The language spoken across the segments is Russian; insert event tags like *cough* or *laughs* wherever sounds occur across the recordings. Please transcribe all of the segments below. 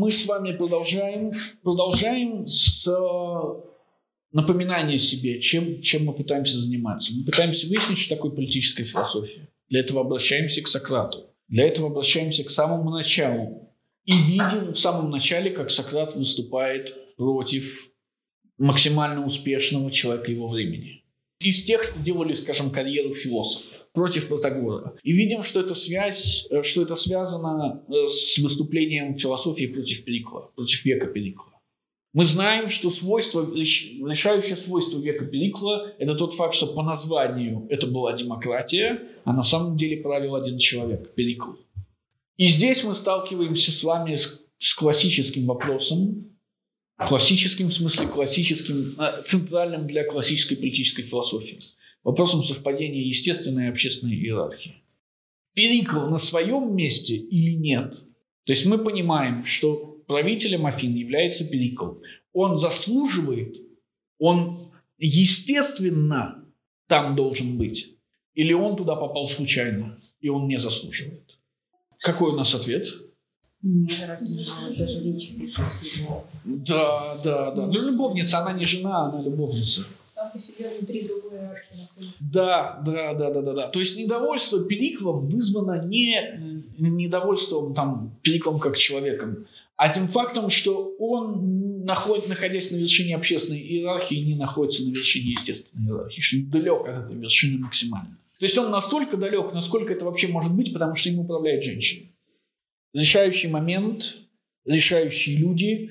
мы с вами продолжаем, продолжаем с э, напоминания себе, чем, чем мы пытаемся заниматься. Мы пытаемся выяснить, что такое политическая философия. Для этого обращаемся к Сократу. Для этого обращаемся к самому началу. И видим в самом начале, как Сократ выступает против максимально успешного человека его времени. Из тех, что делали, скажем, карьеру философа против Протагора. И видим, что это, связь, э, что это связано э, с выступлением философии против Перикла, против века Перикла. Мы знаем, что свойство, решающее свойство века Перикла – это тот факт, что по названию это была демократия, а на самом деле правил один человек – Перикл. И здесь мы сталкиваемся с вами с, с классическим вопросом, классическим в смысле классическим, э, центральным для классической политической философии – вопросом совпадения естественной и общественной иерархии. Перикл на своем месте или нет? То есть мы понимаем, что правителем Афин является Перикл. Он заслуживает, он естественно там должен быть. Или он туда попал случайно, и он не заслуживает. Какой у нас ответ? Да, да, да. Ну, любовница, она не жена, она любовница сам по себе внутри другой иерархии. Да, да, да, да, да, да. То есть недовольство Периклом вызвано не недовольством там Периклом как человеком, а тем фактом, что он, находит, находясь на вершине общественной иерархии, не находится на вершине естественной иерархии, что далек от этой вершины максимально. То есть он настолько далек, насколько это вообще может быть, потому что им управляет женщина. Решающий момент, решающие люди,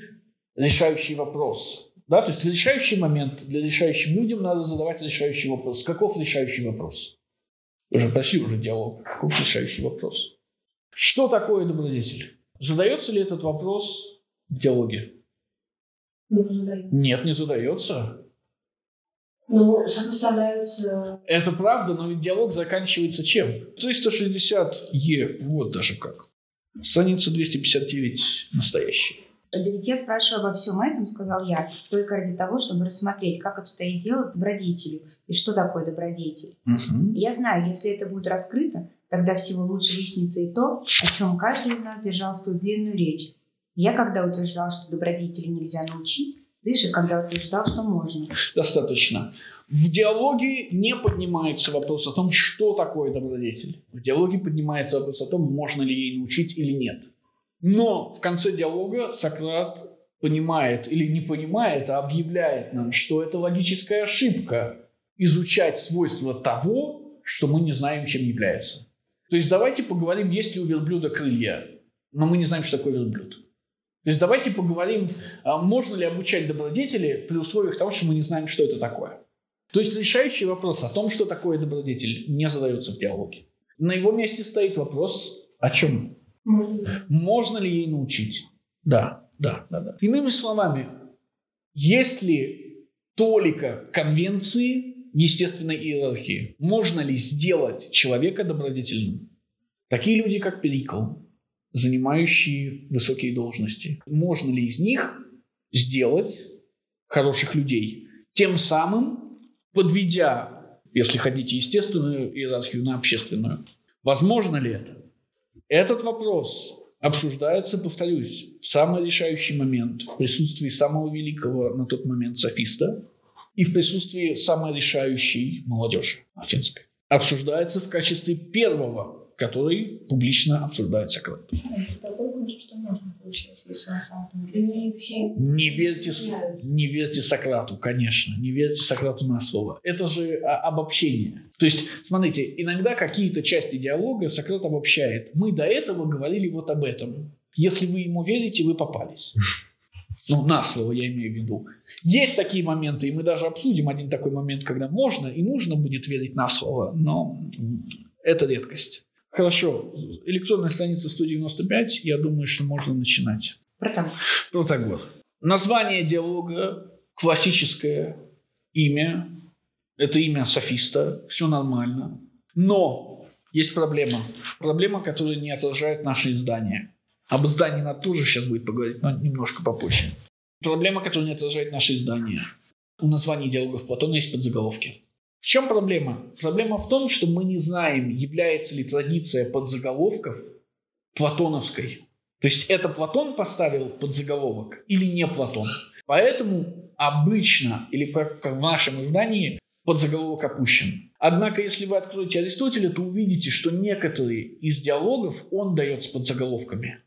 решающий вопрос – да, то есть решающий момент для решающим людям надо задавать решающий вопрос. Каков решающий вопрос? Вы же уже диалог. Каков решающий вопрос? Что такое добродетель? Задается ли этот вопрос в диалоге? Не. Нет, не задается. Ну, сопоставляются... Это правда, но ведь диалог заканчивается чем? 360 Е, вот даже как. Страница 259 настоящая. Да ведь я спрашиваю обо всем этом, сказал я, только ради того, чтобы рассмотреть, как обстоит дело с добродетелью и что такое добродетель. Угу. Я знаю, если это будет раскрыто, тогда всего лучше выяснится и то, о чем каждый из нас держал свою длинную речь. Я когда утверждал, что добродетели нельзя научить, же когда утверждал, что можно. Достаточно. В диалоге не поднимается вопрос о том, что такое добродетель. В диалоге поднимается вопрос о том, можно ли ей научить или нет. Но в конце диалога Сократ понимает или не понимает, а объявляет нам, что это логическая ошибка изучать свойства того, что мы не знаем, чем является. То есть давайте поговорим, есть ли у верблюда крылья, но мы не знаем, что такое верблюд. То есть давайте поговорим, а можно ли обучать добродетели при условиях того, что мы не знаем, что это такое. То есть решающий вопрос о том, что такое добродетель, не задается в диалоге. На его месте стоит вопрос о чем? Можно ли ей научить? Да, да, да, да. Иными словами, есть ли толика конвенции естественной иерархии? Можно ли сделать человека добродетельным? Такие люди, как Перикл, занимающие высокие должности. Можно ли из них сделать хороших людей? Тем самым подведя, если хотите, естественную иерархию на общественную. Возможно ли это? Этот вопрос обсуждается, повторюсь, в самый решающий момент в присутствии самого великого на тот момент софиста и в присутствии самой решающей молодежи афинской. Обсуждается в качестве первого, который публично обсуждает Сократ. Не верьте, не верьте Сократу, конечно. Не верьте Сократу на слово. Это же а, обобщение. То есть, смотрите, иногда какие-то части диалога Сократ обобщает. Мы до этого говорили вот об этом. Если вы ему верите, вы попались. Ну, на слово я имею в виду. Есть такие моменты, и мы даже обсудим один такой момент, когда можно и нужно будет верить на слово, но это редкость. Хорошо, электронная страница 195, я думаю, что можно начинать. Протагор. Протагор. Название диалога, классическое имя, это имя софиста, все нормально. Но есть проблема. Проблема, которая не отражает наше издание. Об издании надо тоже сейчас будет поговорить, но немножко попозже. Проблема, которая не отражает наше издание. У названия диалогов Платона есть подзаголовки. В чем проблема? Проблема в том, что мы не знаем, является ли традиция подзаголовков платоновской То есть это Платон поставил под заголовок или не Платон. Поэтому обычно, или как в нашем издании, под заголовок опущен. Однако, если вы откроете Аристотеля, то увидите, что некоторые из диалогов он дает с подзаголовками.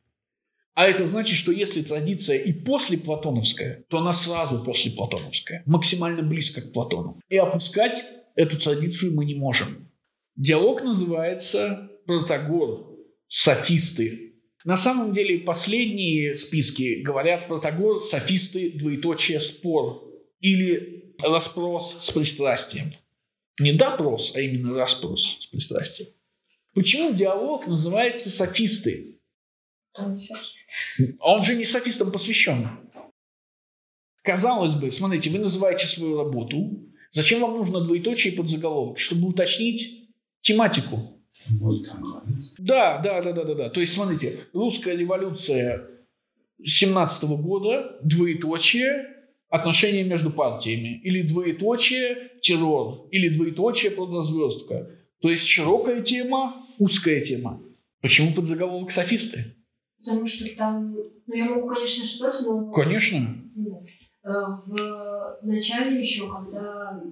А это значит, что если традиция и после платоновская, то она сразу после платоновская, максимально близко к Платону. И опускать эту традицию мы не можем. Диалог называется «Протагор. Софисты». На самом деле последние списки говорят «Протагор. Софисты. Двоеточие. Спор» или «Распрос с пристрастием». Не допрос, а именно распрос с пристрастием. Почему диалог называется «Софисты»? Он же не софистам посвящен. Казалось бы, смотрите, вы называете свою работу. Зачем вам нужно двоеточие под заголовок? Чтобы уточнить тематику. Да, да, да, да, да, да. То есть, смотрите, русская революция 17 года, двоеточие, отношения между партиями. Или двоеточие, террор. Или двоеточие, продозвездка. То есть, широкая тема, узкая тема. Почему под заголовок софисты? Потому что там, ну я могу, конечно, ошибаться, но Конечно. э, в начале еще, когда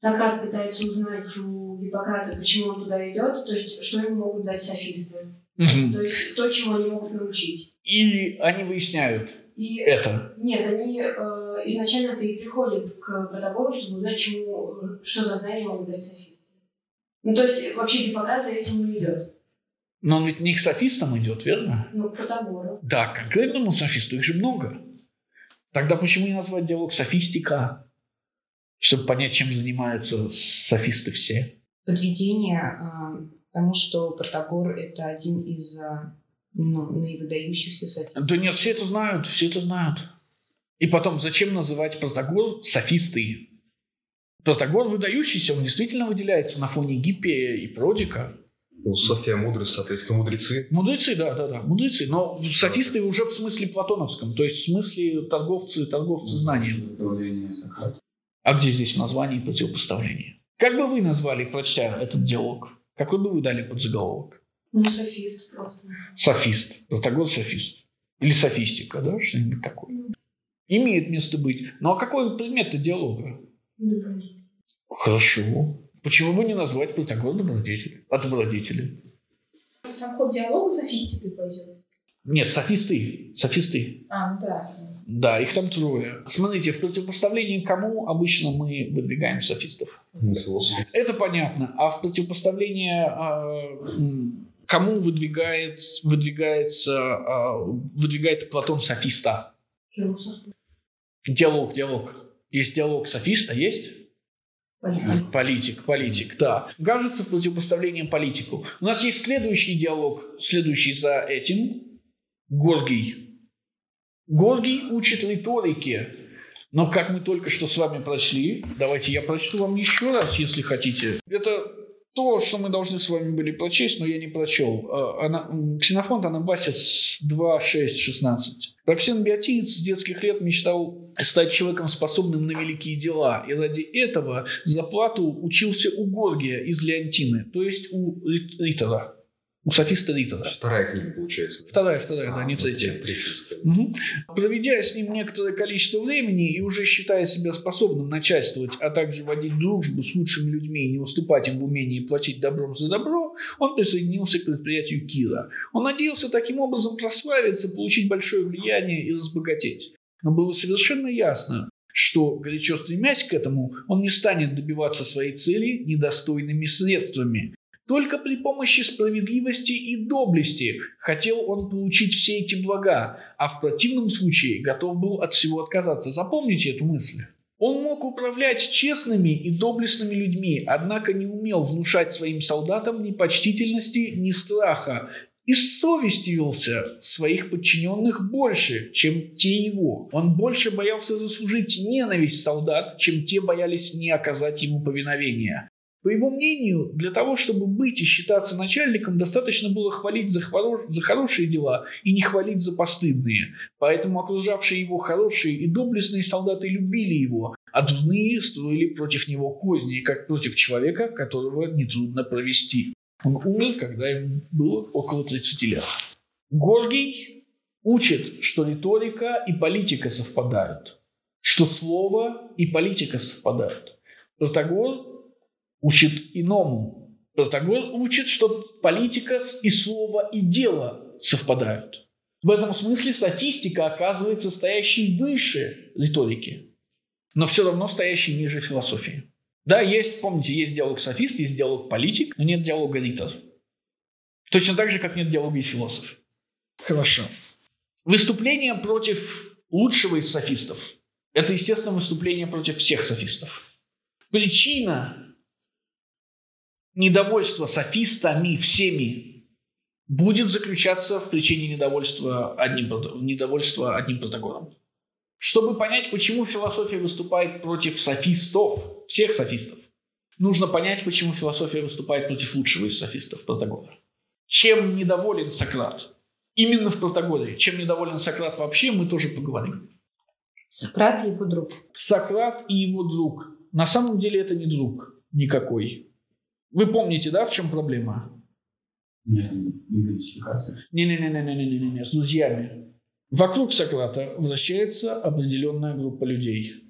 Сократ пытается узнать у Гиппократа, почему он туда идет, то есть что ему могут дать софисты. То есть то, чему они могут научить. Или они выясняют И это. нет, они э, изначально-то и приходят к протоколу, чтобы узнать, чему, что за знания могут дать софисты. Ну, то есть вообще Гиппократ этим не идет. Но он ведь не к софистам идет, верно? Ну, к протоколу. Да, к конкретному софисту их же много. Тогда почему не назвать диалог софистика? Чтобы понять, чем занимаются софисты все. Подведение а, к тому, что Протагор – это один из а, ну, наивыдающихся софистов. Да нет, все это знают, все это знают. И потом, зачем называть Протагор софисты? Протагор выдающийся, он действительно выделяется на фоне Гиппия и Продика. Ну, София мудрость, соответственно, мудрецы. Мудрецы, да, да, да, мудрецы. Но софисты уже в смысле платоновском, то есть в смысле торговцы, торговцы. Представление Сократа. А где здесь название и противопоставление? Как бы вы назвали, прочтя этот диалог? Какой бы вы дали подзаголовок? Ну, софист просто. Софист. Протагор софист. Или софистика, да, что-нибудь такое. Имеет место быть. Ну а какой предмет диалога? Добродетель. Хорошо. Почему бы не назвать Протагор добродетель? А добродетели? Сам ход диалога софистикой пойдет. Нет, софисты. Софисты. А, ну да. Да, их там трое. Смотрите, в противопоставлении кому обычно мы выдвигаем софистов? Это понятно. А в противопоставление а, м, кому выдвигает, выдвигается, а, выдвигает Платон софиста? Диалог, диалог. Есть диалог софиста, есть? Политик. Политик, политик, да. Кажется, в противопоставлении политику. У нас есть следующий диалог, следующий за этим. Горгий. Горгий учит риторике. Но как мы только что с вами прочли, давайте я прочту вам еще раз, если хотите. Это то, что мы должны с вами были прочесть, но я не прочел. А, м, Ксенофонт Анабасис 2, 6, 16. Проксен Биотиец с детских лет мечтал стать человеком, способным на великие дела, и ради этого за плату учился у Горгия из Леонтины, то есть у Рит- Ритора, у софиста Ритора. Вторая книга, получается. Вторая, вторая, да, А, не вот третья. Мгм. Проведя с ним некоторое количество времени и уже считая себя способным начальствовать, а также водить дружбу с лучшими людьми и не уступать им в умении платить добром за добро, он присоединился к предприятию Кира. Он надеялся таким образом прославиться, получить большое влияние и разбогатеть. Но было совершенно ясно, что, горячо стремясь к этому, он не станет добиваться своей цели недостойными средствами. Только при помощи справедливости и доблести хотел он получить все эти блага, а в противном случае готов был от всего отказаться. Запомните эту мысль. Он мог управлять честными и доблестными людьми, однако не умел внушать своим солдатам ни почтительности, ни страха, и совестивился своих подчиненных больше, чем те его. Он больше боялся заслужить ненависть солдат, чем те боялись не оказать ему повиновения. По его мнению, для того, чтобы быть и считаться начальником, достаточно было хвалить за, хоро- за хорошие дела и не хвалить за постыдные. Поэтому окружавшие его хорошие и доблестные солдаты любили его, а дурные строили против него козни, как против человека, которого нетрудно провести. Он умер, когда ему было около 30 лет. Горгий учит, что риторика и политика совпадают, что слово и политика совпадают. Протагор учит иному. Протагор учит, что политика и слово и дело совпадают. В этом смысле софистика оказывается стоящей выше риторики, но все равно стоящей ниже философии. Да, есть, помните, есть диалог софист, есть диалог политик, но нет диалога ритор. Точно так же, как нет диалога и философ. Хорошо. Выступление против лучшего из софистов – это, естественно, выступление против всех софистов. Причина недовольства софистами всеми будет заключаться в причине недовольства одним, недовольства одним протагором. Чтобы понять, почему философия выступает против софистов, всех софистов, нужно понять, почему философия выступает против лучшего из софистов, Протагора. Чем недоволен Сократ? Именно в Протагоре. Чем недоволен Сократ вообще, мы тоже поговорим. Сократ и его друг. Сократ и его друг. На самом деле это не друг никакой. Вы помните, да, в чем проблема? Нет, идентификация. Не-не-не-не-не-не-не, с друзьями. Вокруг Сократа вращается определенная группа людей.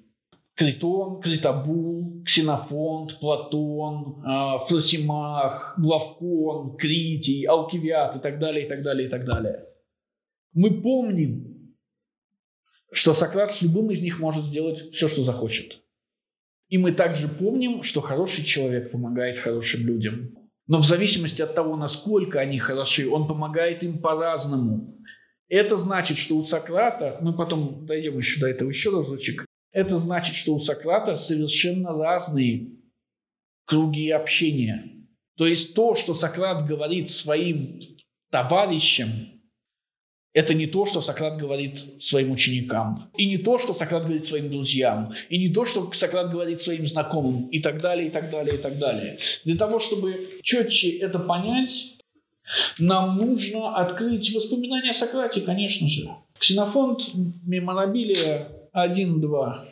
Критон, Критобул, Ксенофонт, Платон, э, Фросимах, Главкон, Критий, Алкивиад и так далее, и так далее, и так далее. Мы помним, что Сократ с любым из них может сделать все, что захочет. И мы также помним, что хороший человек помогает хорошим людям. Но в зависимости от того, насколько они хороши, он помогает им по-разному. Это значит, что у Сократа, мы потом дойдем еще до этого еще разочек, это значит, что у Сократа совершенно разные круги общения. То есть то, что Сократ говорит своим товарищам, это не то, что Сократ говорит своим ученикам, и не то, что Сократ говорит своим друзьям, и не то, что Сократ говорит своим знакомым, и так далее, и так далее, и так далее. Для того, чтобы четче это понять, нам нужно открыть воспоминания о Сократе, конечно же. Ксенофонт, меморабилия 1, 2,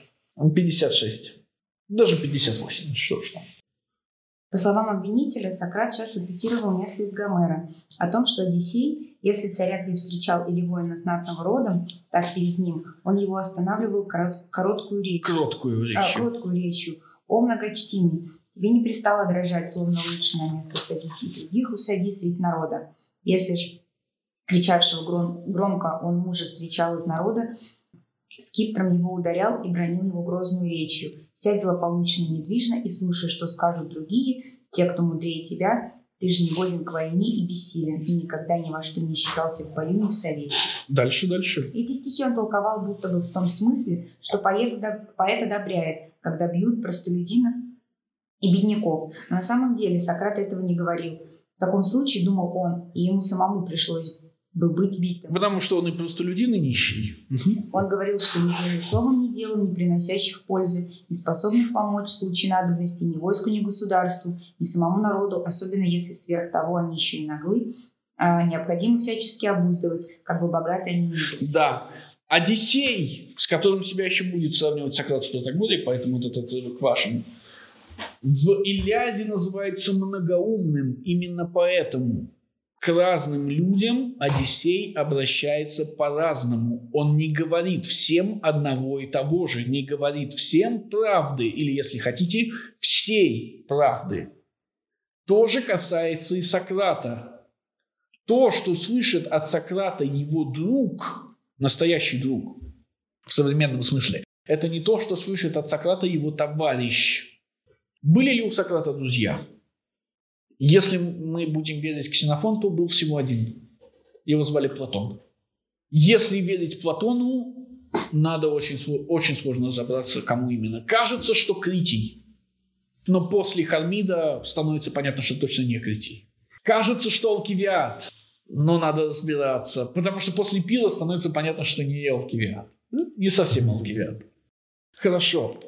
56. Даже 58, что ж там. По словам обвинителя, Сократ часто цитировал место из Гомера о том, что Одиссей, если царя где встречал или воина знатного рода, так перед ним, он его останавливал корот, короткую речь. Кроткую А, речь. кроткую речью. «О многочтимый, тебе не пристало дрожать, словно лучше на место садить, и других усади средь народа. Если ж кричавшего гром- громко он мужа встречал из народа, скиптром его ударял и бронил его грозную речью. Сядь злополучно и недвижно и слушай, что скажут другие, те, кто мудрее тебя, ты же не годен к войне и бессилен, и никогда ни во что не считался в бою ни в совете. Дальше, дальше. Эти стихи он толковал будто бы в том смысле, что поэт, поэт одобряет, когда бьют простолюдинов и бедняков. Но на самом деле Сократ этого не говорил. В таком случае, думал он, и ему самому пришлось бы быть битым. Потому что он и простолюдин, и нищий. Он говорил, что ни словом, ни делом, не приносящих пользы, не способных помочь в случае надобности ни войску, ни государству, ни самому народу, особенно если сверх того они еще и наглы, а, необходимо всячески обуздывать, как бы богаты они ни были. Да. Одиссей, с которым себя еще будет сравнивать Сократ в Протагоре, поэтому вот этот отрывок вашим, в Илиаде называется многоумным именно поэтому. К разным людям Одиссей обращается по-разному. Он не говорит всем одного и того же, не говорит всем правды, или, если хотите, всей правды. То же касается и Сократа. То, что слышит от Сократа его друг, настоящий друг, в современном смысле, это не то, что слышит от Сократа его товарищ. Были ли у Сократа друзья? Если мы будем верить Ксенофонту, был всего один. Его звали Платон. Если верить Платону, надо очень, очень сложно разобраться, кому именно. Кажется, что Критий. Но после Хармида становится понятно, что точно не Критий. Кажется, что Алкивиад. Но надо разбираться. Потому что после Пира становится понятно, что не Алкивиад. Ну, Не совсем Алкивиад. Хорошо.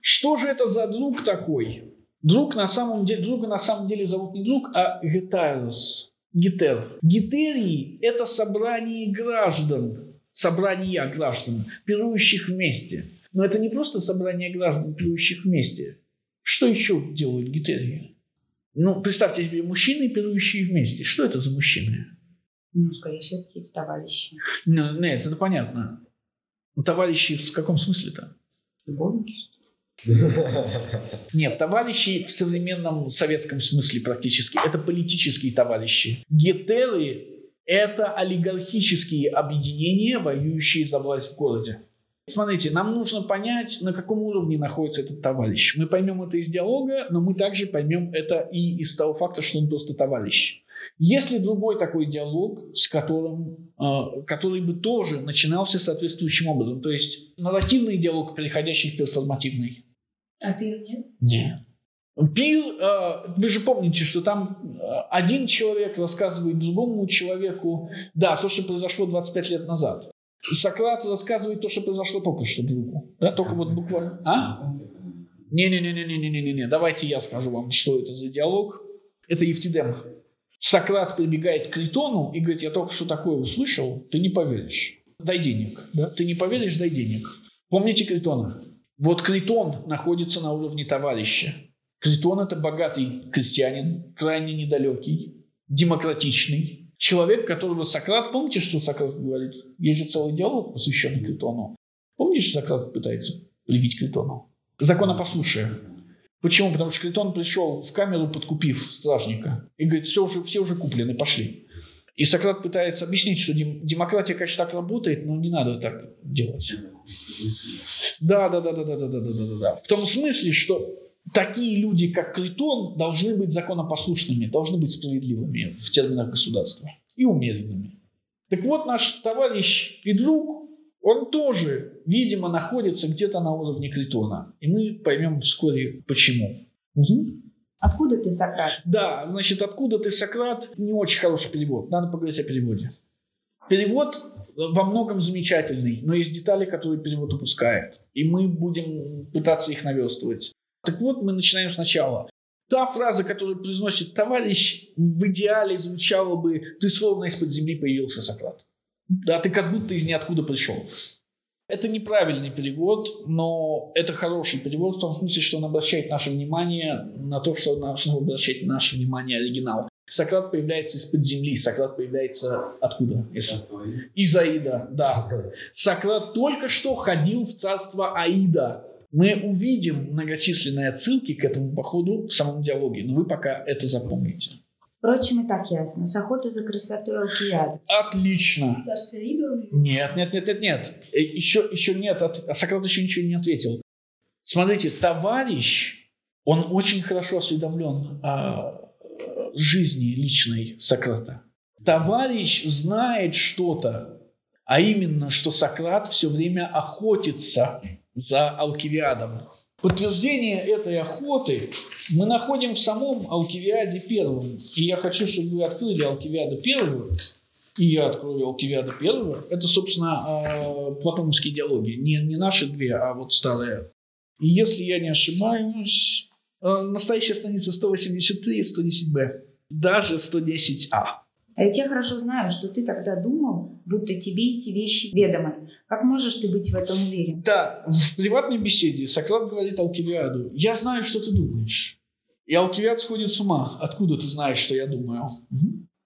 Что же это за друг такой? Друг на самом деле, друга на самом деле зовут не друг, а Гетарус. Гетер. Гетерии – это собрание граждан, собрания граждан, пирующих вместе. Но это не просто собрание граждан, пирующих вместе. Что еще делают гетерии? Ну, представьте себе мужчины, пирующие вместе. Что это за мужчины? Ну, скорее всего, какие-то товарищи. Ну, Нет, это понятно. Ну, товарищи в каком смысле-то? Любовники. *laughs* Нет, товарищи в современном советском смысле практически это политические товарищи. Гетеры – это олигархические объединения, воюющие за власть в городе. Смотрите, нам нужно понять, на каком уровне находится этот товарищ. Мы поймем это из диалога, но мы также поймем это и из того факта, что он просто товарищ. Есть ли другой такой диалог, с которым, э, который бы тоже начинался соответствующим образом? То есть нарративный диалог, переходящий в перформативный? А пир нет? Нет. Пир, э, вы же помните, что там э, один человек рассказывает другому человеку, да, то, что произошло 25 лет назад. Сократ рассказывает то, что произошло только что другу. Да, только вот буквально. А? Не-не-не-не-не-не-не-не. Давайте я скажу вам, что это за диалог. Это Евтидем. Сократ прибегает к Критону и говорит, я только что такое услышал, ты не поверишь. Дай денег. Да? Ты не поверишь, дай денег. Помните Критона? Вот Критон находится на уровне товарища. Критон – это богатый крестьянин, крайне недалекий, демократичный. Человек, которого Сократ, помните, что Сократ говорит? Есть же целый диалог, посвященный Критону. Помните, что Сократ пытается привить Критону? Законопослушие. Почему? Потому что Критон пришел в камеру, подкупив стражника, и говорит, все уже, все уже куплены, пошли. И Сократ пытается объяснить, что дем- демократия, конечно, так работает, но не надо так делать. Да, да, да, да, да, да, да, да, да, да. В том смысле, что такие люди, как Критон, должны быть законопослушными, должны быть справедливыми в терминах государства и умеренными. Так вот, наш товарищ и друг, он тоже, видимо, находится где-то на уровне Критона. И мы поймем вскоре, почему. Мгм. Откуда ты, Сократ? Да, значит, откуда ты, Сократ? Не очень хороший перевод. Надо поговорить о переводе. Перевод во многом замечательный, но есть детали, которые перевод упускает. И мы будем пытаться их наверстывать. Так вот, мы начинаем сначала. Та фраза, которую произносит товарищ, в идеале звучала бы «ты словно из-под земли появился, Сократ». Да, ты как будто из ниоткуда пришел. Это неправильный перевод, но это хороший перевод в том смысле, что он обращает наше внимание на то, что должно обращать наше внимание оригинал. Сократ появляется из-под земли, Сократ появляется откуда? Из Аида, да. Сократ только что ходил в царство Аида. Мы увидим многочисленные отсылки к этому походу в самом диалоге, но вы пока это запомните. Впрочем, и так ясно. С охоты за красотой Алкиады. Отлично. Царство Ида. Нет, нет, нет, нет, нет. Э, Еще, еще нет. от- а Сократ еще ничего не ответил. Смотрите, товарищ, он очень хорошо осведомлен о жизни личной Сократа. Товарищ знает что-то, а именно, что Сократ все время охотится за Алкивиадом. Подтверждение этой охоты мы находим в самом Алкивиаде первом. И я хочу, чтобы вы открыли Алкивиаду первую. И я открою Алкивиаду первую. Это, собственно, э, платоновские диалоги. Не, не наши две, а вот старые. И если я не ошибаюсь, настоящая страница 183 и 110б. Даже 110а. А ведь я хорошо знаю, что ты тогда думал, будто тебе эти вещи ведомы. Как можешь ты быть в этом уверен? Да, в приватной беседе Сократ говорит Алкивиаду, я знаю, что ты думаешь. И Алкивиад сходит с ума. Откуда ты знаешь, что я думаю?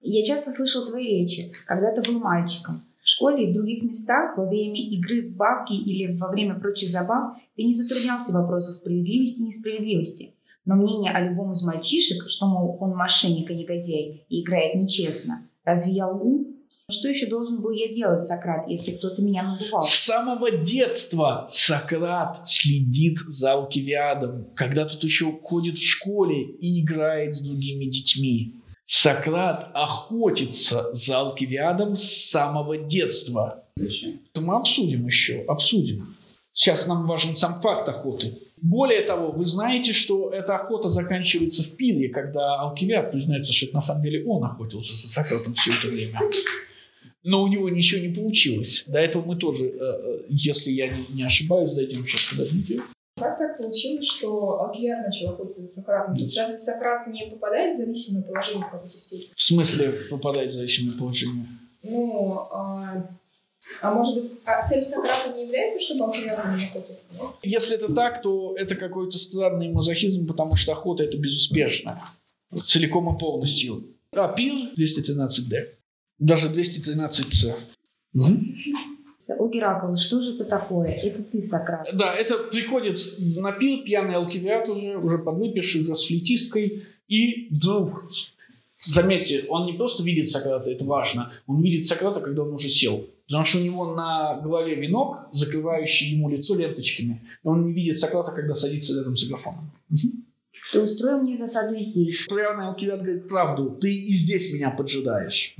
Я часто слышал твои речи, когда ты был мальчиком. В школе и в других местах во время игры в бабки или во время прочих забав ты не затруднялся вопросом справедливости и несправедливости. Но мнение о любом из мальчишек, что, мол, он мошенник и негодяй и играет нечестно, разве я лгу? Что еще должен был я делать, Сократ, если кто-то меня надувал? С самого детства Сократ следит за Алкивиадом, когда тот еще ходит в школе и играет с другими детьми. Сократ охотится за Алкивиадом с самого детства. Зачем? Это мы обсудим еще, обсудим. Сейчас нам важен сам факт охоты. Более того, вы знаете, что эта охота заканчивается в пире, когда Алкивиад признается, что это на самом деле он охотился за Сократом все это время. Но у него ничего не получилось. До этого мы тоже, э, э, если я не, не ошибаюсь, дойдем сейчас, подождите. Как так получилось, что Алкивиад начал охотиться за Сократом? То есть разве Сократ не попадает в зависимое положение в какой-то степени? В смысле попадает в зависимое положение? Ну, а, а может быть, а цель Сократа не является, чтобы Алкивиад на нем охотился? Если это так, то это какой-то странный мазохизм, потому что охота это безуспешно. Целиком и полностью. А, пир 213D. Даже 213c. Мгм. О, Геракл, что же это такое? Это ты, Сократ. Да, это приходит на пир пьяный алкивиат уже, уже подвыпивший, уже с флейтисткой, и вдруг, заметьте, он не просто видит Сократа, это важно, он видит Сократа, когда он уже сел. Потому что у него на голове венок, закрывающий ему лицо ленточками. И он не видит Сократа, когда садится рядом с агафоном. Ты устроил мне засаду здесь. Пьяный алкивиат говорит правду, ты и здесь меня поджидаешь.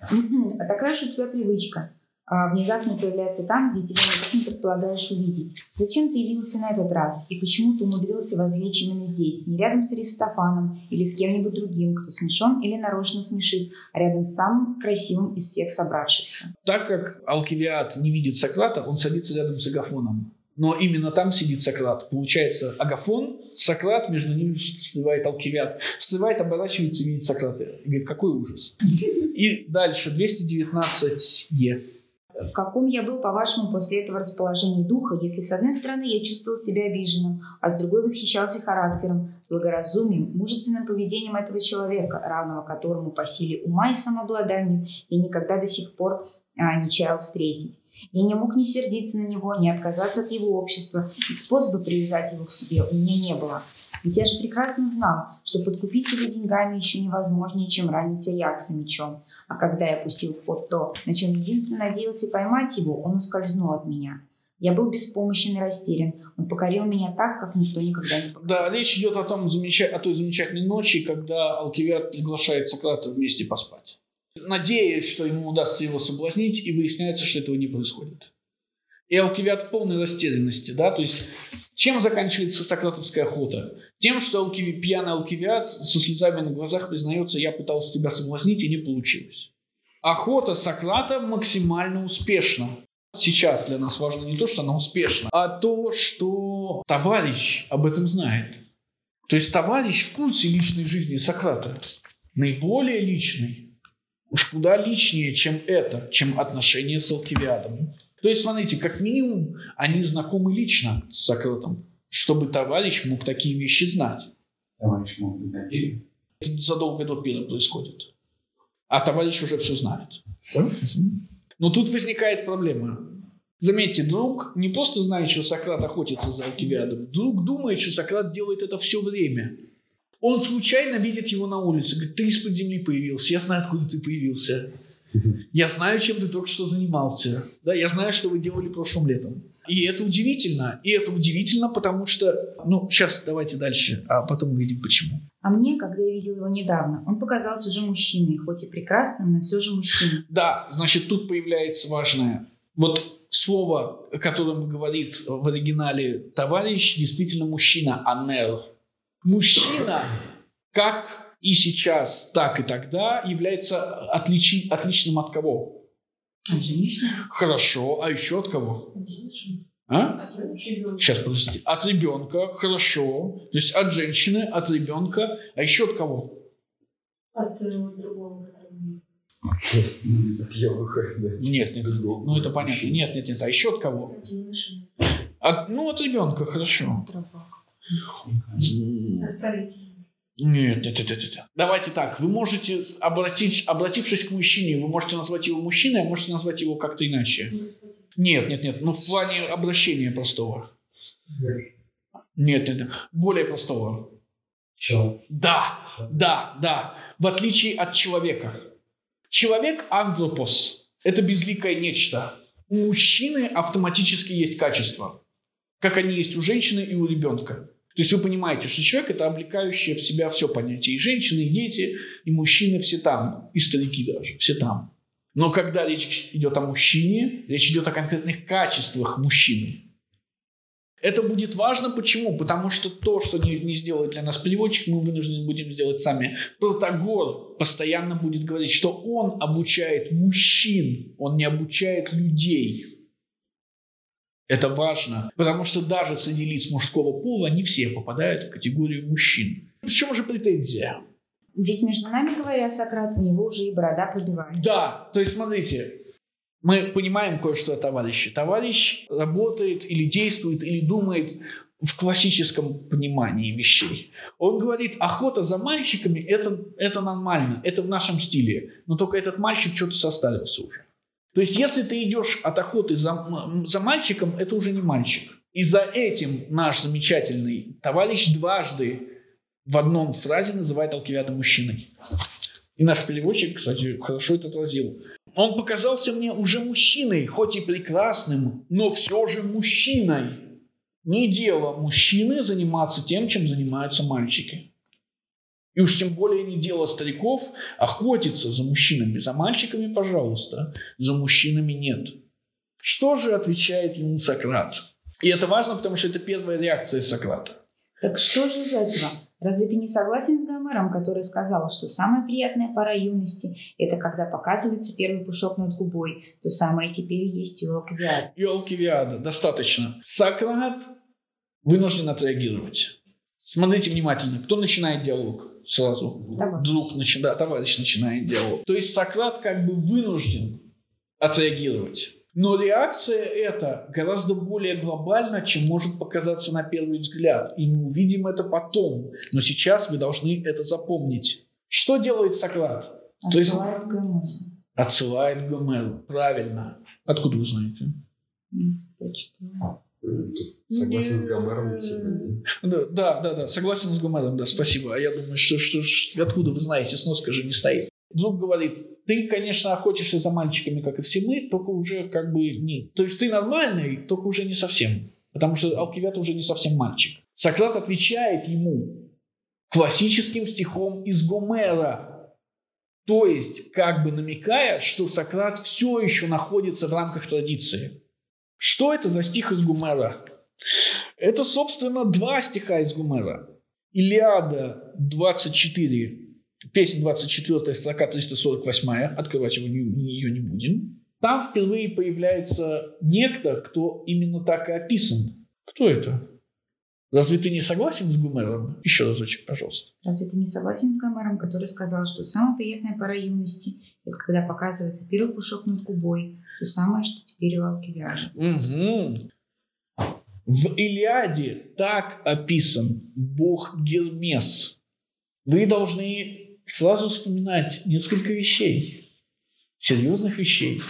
А такая же у тебя привычка. А, внезапно появляется там, где тебя никак не предполагаешь увидеть. Зачем ты явился на этот раз? И почему ты умудрился возлечь именно здесь? Не рядом с Аристофаном или с кем-нибудь другим, кто смешон или нарочно смешит, а рядом с самым красивым из всех собравшихся. Так как Алкивиад не видит Сократа, он садится рядом с Агафоном. Но именно там сидит Сократ. Получается, Агафон, Сократ, между ними всплывает Алкивиад. Всплывает, оборачивается и видит Сократа. И говорит, какой ужас. И дальше, 219Е. В каком я был, по-вашему, после этого расположении духа, если с одной стороны я чувствовал себя обиженным, а с другой восхищался характером, благоразумием, мужественным поведением этого человека, равного которому по силе ума и самообладанию я никогда до сих пор а, не чаял встретить. Я не мог ни сердиться на него, ни отказаться от его общества, и способа привязать его к себе у меня не было. Ведь я же прекрасно знал, что подкупить его деньгами еще невозможнее, чем ранить Аякса мечом. А когда я пустил в ход то, на чем единственно надеялся поймать его, он ускользнул от меня. Я был беспомощен и растерян. Он покорил меня так, как никто никогда не покорил. Да, речь идет о, том, замеча- о той замечательной ночи, когда Алкивиад приглашает Сократа вместе поспать. Надеясь, что ему удастся его соблазнить, и выясняется, что этого не происходит. И Алкивиад в полной растерянности, да, то есть чем заканчивается сократовская охота? Тем, что Алкиви, пьяный Алкивиад со слезами на глазах признается, я пытался тебя соблазнить, и не получилось. Охота Сократа максимально успешна. Сейчас для нас важно не то, что она успешна, а то, что товарищ об этом знает. То есть товарищ в курсе личной жизни Сократа. Наиболее личной. Уж куда личнее, чем это, чем отношения с Алкивиадом. То есть, смотрите, как минимум, они знакомы лично с Сократом, чтобы товарищ мог такие вещи знать. Товарищ мог быть пире. Это задолго до пира происходит. А товарищ уже все знает. Но тут возникает проблема. Заметьте, друг не просто знает, что Сократ охотится за Алкивиадом. Друг думает, что Сократ делает это все время. Он случайно видит его на улице. Говорит, ты из-под земли появился. Я знаю, откуда ты появился. Я знаю, чем ты только что занимался. Да, я знаю, что вы делали прошлым летом. И это удивительно. И это удивительно, потому что... Ну, сейчас давайте дальше, а потом увидим почему. А мне, когда я видел его недавно, он показался уже мужчиной, хоть и прекрасным, но все же мужчиной. Да, значит, тут появляется важное. Вот слово, которым говорит в оригинале товарищ, действительно мужчина, анер. Мужчина, как и сейчас, так и тогда, является отличи- отличным от кого? А женщина? Хорошо, а еще от кого? От женщины. А? От. Сейчас, подождите. От ребенка, хорошо. То есть от женщины, от ребенка, а еще от кого? От э, другого. Я выхожу, да. Нет, нет, ну это понятно. Нет, нет, нет, а еще от кого? От. От, ну, от ребенка, хорошо. От правителя. Нет, нет, нет, нет, нет. Давайте так. Вы можете обратить, обратившись к мужчине, вы можете назвать его мужчиной, а можете назвать его как-то иначе. Нет, нет, нет. Ну, в плане обращения простого. Нет, нет, нет. Более простого. Чё? Да, да, да. В отличие от человека. Человек антропос. Это безликое нечто. У мужчины автоматически есть качества. Как они есть у женщины и у ребенка. То есть вы понимаете, что человек это облекающее в себя все понятие. И женщины, и дети, и мужчины все там. И старики даже, все там. Но когда речь идет о мужчине, речь идет о конкретных качествах мужчины. Это будет важно. Почему? Потому что то, что не, не сделает для нас переводчик, мы вынуждены будем сделать сами. Протагор постоянно будет говорить, что он обучает мужчин, он не обучает людей. Это важно, потому что даже среди лиц мужского пола не все попадают в категорию мужчин. В чем же претензия? Ведь между нами говоря, Сократ, у него уже и борода пробивает. Да, то есть смотрите, мы понимаем кое-что о товарище. Товарищ работает или действует, или думает в классическом понимании вещей. Он говорит, охота за мальчиками это, это нормально, это в нашем стиле. Но только этот мальчик что-то состарился уже. То есть, если ты идешь от охоты за, за мальчиком, это уже не мальчик. И за этим наш замечательный товарищ дважды в одном фразе называет Алкивиада мужчиной. И наш переводчик, кстати, хорошо это отразил. Он показался мне уже мужчиной, хоть и прекрасным, но все же мужчиной. Не дело мужчины заниматься тем, чем занимаются мальчики. И уж тем более не дело стариков охотиться за мужчинами. За мальчиками, пожалуйста, за мужчинами нет. Что же отвечает ему Сократ? И это важно, потому что это первая реакция Сократа. Так что же из этого? Разве ты не согласен с Гомером, который сказал, что самая приятная пора юности – это когда показывается первый пушок над губой, то самое теперь есть и у Алкивиада. И у Алкивиада, достаточно. Сократ вынужден отреагировать. Смотрите внимательно, кто начинает диалог сразу? Товарищ. Друг, начи- да, товарищ начинает диалог. То есть Сократ как бы вынужден отреагировать. Но реакция эта гораздо более глобальна, чем может показаться на первый взгляд. И мы увидим это потом. Но сейчас вы должны это запомнить. Что делает Сократ? Отсылает к Гомеру. Отсылает к Гомеру. Правильно. Откуда вы знаете? М, прочитала. Согласен с Гомером. типа, Да, да, да, да, согласен с Гомером, да, спасибо. А я думаю, что, что, что- откуда вы знаете, сноска же не стоит. Друг говорит, ты, конечно, охотишься за мальчиками, как и все мы, только уже как бы не... То есть ты нормальный, только уже не совсем. Потому что Алкивиад уже не совсем мальчик. Сократ отвечает ему классическим стихом из Гомера. То есть, как бы намекая, что Сократ все еще находится в рамках традиции. Что это за стих из Гомера? Это, собственно, два стиха из Гомера. Илиада 24, песня 24, строка 348, открывать его не- ее не будем. Там впервые появляется некто, кто именно так и описан. Кто это? Разве ты не согласен с Гомером? Еще разочек, пожалуйста. Разве ты не согласен с Гомером, который сказал, что самая приятная пора юности – это когда показывается первый пушок над губой, то самое, что теперь у Алкивиада. Мгм. В Илиаде так описан бог Гермес. Вы должны сразу вспоминать несколько вещей. Серьезных вещей.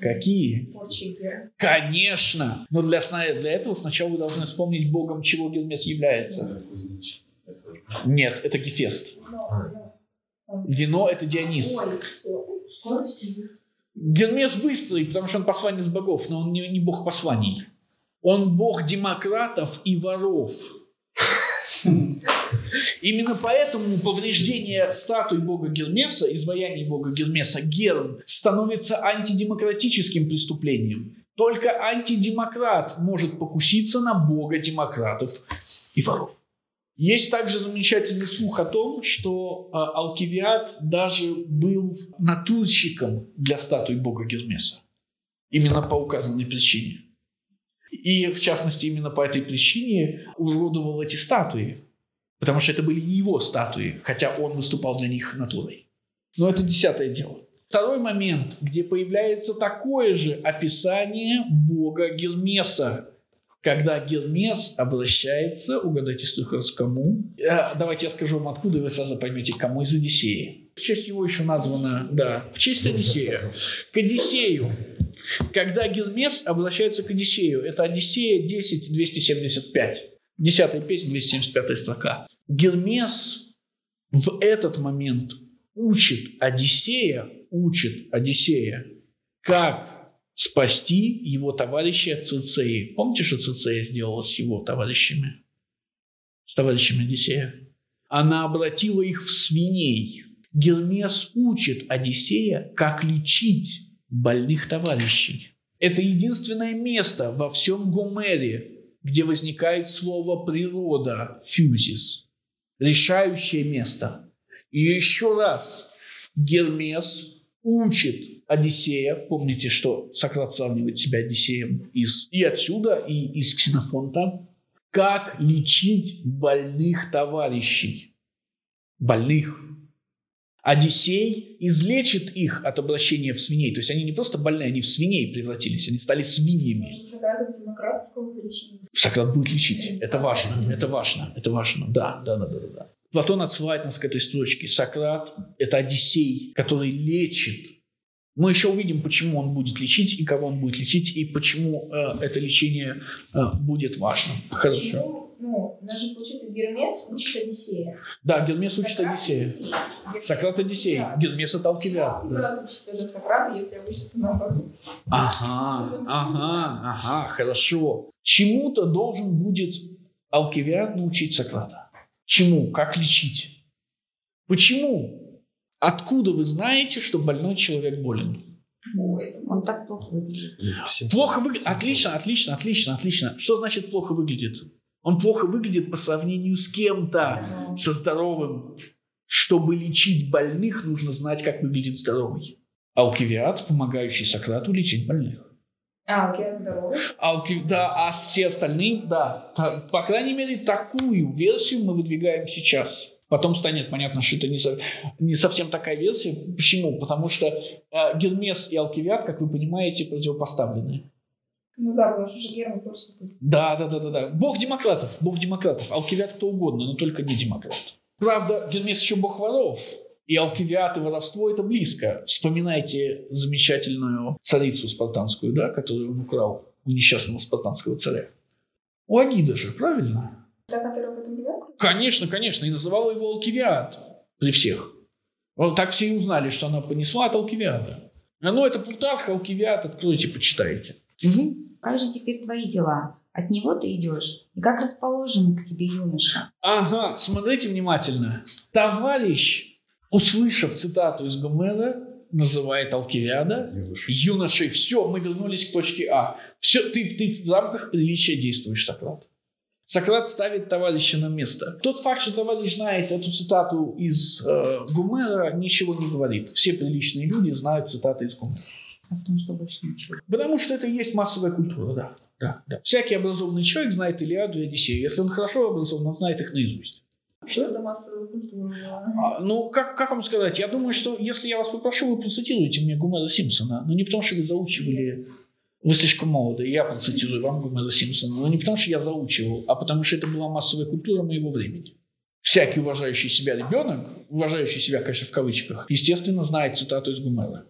Какие? Эгера. Конечно! Но для, сна- для этого сначала вы должны вспомнить богом, чего Гермес является. Нет, это Гефест. Но, но. Вино – это Дионис. Гермес быстрый, потому что он посланец богов, но он не, не бог посланий. Он бог демократов и воров. Именно поэтому повреждение статуи бога Гермеса, изваяний бога Гермеса Герм, становится антидемократическим преступлением. Только антидемократ может покуситься на бога демократов и воров. Есть также замечательный слух о том, что э, Алкивиад даже был натурщиком для статуи бога Гермеса. Именно по указанной причине. И, в частности, именно по этой причине уродовал эти статуи. Потому что это были не его статуи, хотя он выступал для них натурой. Но это десятое дело. Второй момент, где появляется такое же описание бога Гермеса, когда Гермес обращается, угадайте раз кому. Э, давайте я скажу вам откуда, вы сразу поймете, кому из Одиссея. В честь его еще названо, да, в честь Одиссея. К Одиссею. Когда Гермес обращается к Одиссею, это Одиссея 10, 275. Десятая песня, 275 строка. Гермес в этот момент учит Одиссея, учит Одиссея, как спасти его товарища Цицеи. Помните, что Цицея сделала с его товарищами? С товарищами Одиссея? Она обратила их в свиней. Гермес учит Одиссея, как лечить больных товарищей. Это единственное место во всем Гомере, где возникает слово природа, фьюзис, решающее место. И еще раз, Гермес учит Одиссея, помните, что Сократ сравнивает себя Одиссеем из, и отсюда, и из Ксенофонта, как лечить больных товарищей. Больных. Одиссей излечит их от обращения в свиней. То есть они не просто больные, они в свиней превратились, они стали свиньями. Сократ будет лечить. Это важно, это важно, это важно. Да, да, да, да, да, да. Платон отсылает нас к этой строчке. Сократ – это Одиссей, который лечит. Мы еще увидим, почему он будет лечить и кого он будет лечить, и почему э, это лечение э, будет важным. Хорошо. Почему? Ну, даже получается, Гермес учит Одиссея. Да, Гермес учит Сократ Одиссея. Гермес Сократ Одиссей. Да. Гермес это Алкивиад. Да. Сократа, если обычно наоборот. Ага, ага, ага, хорошо. Чему-то должен будет Алкивиад научить Сократа. Чему? Как лечить? Почему? Откуда вы знаете, что больной человек болен? Ой, Он так плохо выглядит. Плохо выглядит. Отлично, отлично, отлично, отлично. Что значит плохо выглядит? Он плохо выглядит по сравнению с кем-то, со здоровым. Чтобы лечить больных, нужно знать, как выглядит здоровый. Алкивиад, помогающий Сократу лечить больных. А, Алкивиад здоровый. Алки, да, а все остальные, да. По крайней мере, такую версию мы выдвигаем сейчас. Потом станет понятно, что это не, со- не совсем такая версия. Почему? Потому что э, Гермес и Алкивиад, как вы понимаете, противопоставлены. Ну да, потому что же Герман просто. Да, да, да, да, да. Бог демократов, бог демократов. Алкивиад кто угодно, но только не демократ. Правда, Гермес еще бог воров. И алкивиад и воровство это близко. Вспоминайте замечательную царицу спартанскую, да, которую он украл у несчастного спартанского царя. У Агида же, правильно? Та, которая потом ребенку? Конечно, конечно, и называла его Алкивиад при всех. Вот так все и узнали, что она понесла от Алкивиада. А ну, это Плутарх, Алкивиад, откройте, почитайте. Мгм. Как же теперь твои дела? От него ты идешь? И как расположен к тебе юноша? Ага, смотрите внимательно. Товарищ, услышав цитату из Гомера, называет Алкивиада юношей. Все, мы вернулись к точке А. Все, ты, ты в рамках приличия действуешь, Сократ. Сократ ставит товарища на место. Тот факт, что товарищ знает эту цитату из э, Гомера, ничего не говорит. Все приличные люди знают цитаты из Гомера. А в том, что больше ничего. Потому что это и есть массовая культура, да. да, да. Всякий образованный человек знает Илиаду и Одиссею. Если он хорошо образован, он знает их наизусть. Что это массовая культура? А, ну, как, как вам сказать? Я думаю, что если я вас попрошу, вы процитируете мне Гомера Симпсона. Но не потому, что вы заучивали... Вы слишком молоды, я процитирую вам Гомера Симпсона. Но не потому, что я заучивал, а потому, что это была массовая культура моего времени. Всякий уважающий себя ребенок, уважающий себя, конечно, в кавычках, естественно, знает цитату из Гомера.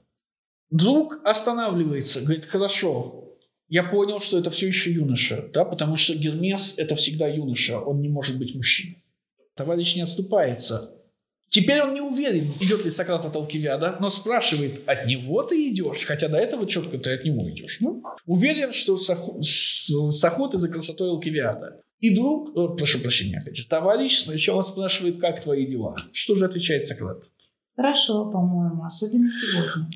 Друг останавливается, говорит, хорошо, я понял, что это все еще юноша, да, потому что Гермес – это всегда юноша, он не может быть мужчиной. Товарищ не отступается. Теперь он не уверен, идет ли Сократ от Алкивиада, но спрашивает, от него ты идешь? Хотя до этого четко ты от него идешь. Ну, уверен, что с, охо- с, с охотой за красотой Алкивиада. И друг, э, прошу прощения, опять же, товарищ сначала спрашивает, как твои дела? Что же отвечает Сократ? Хорошо, по-моему, особенно сегодня.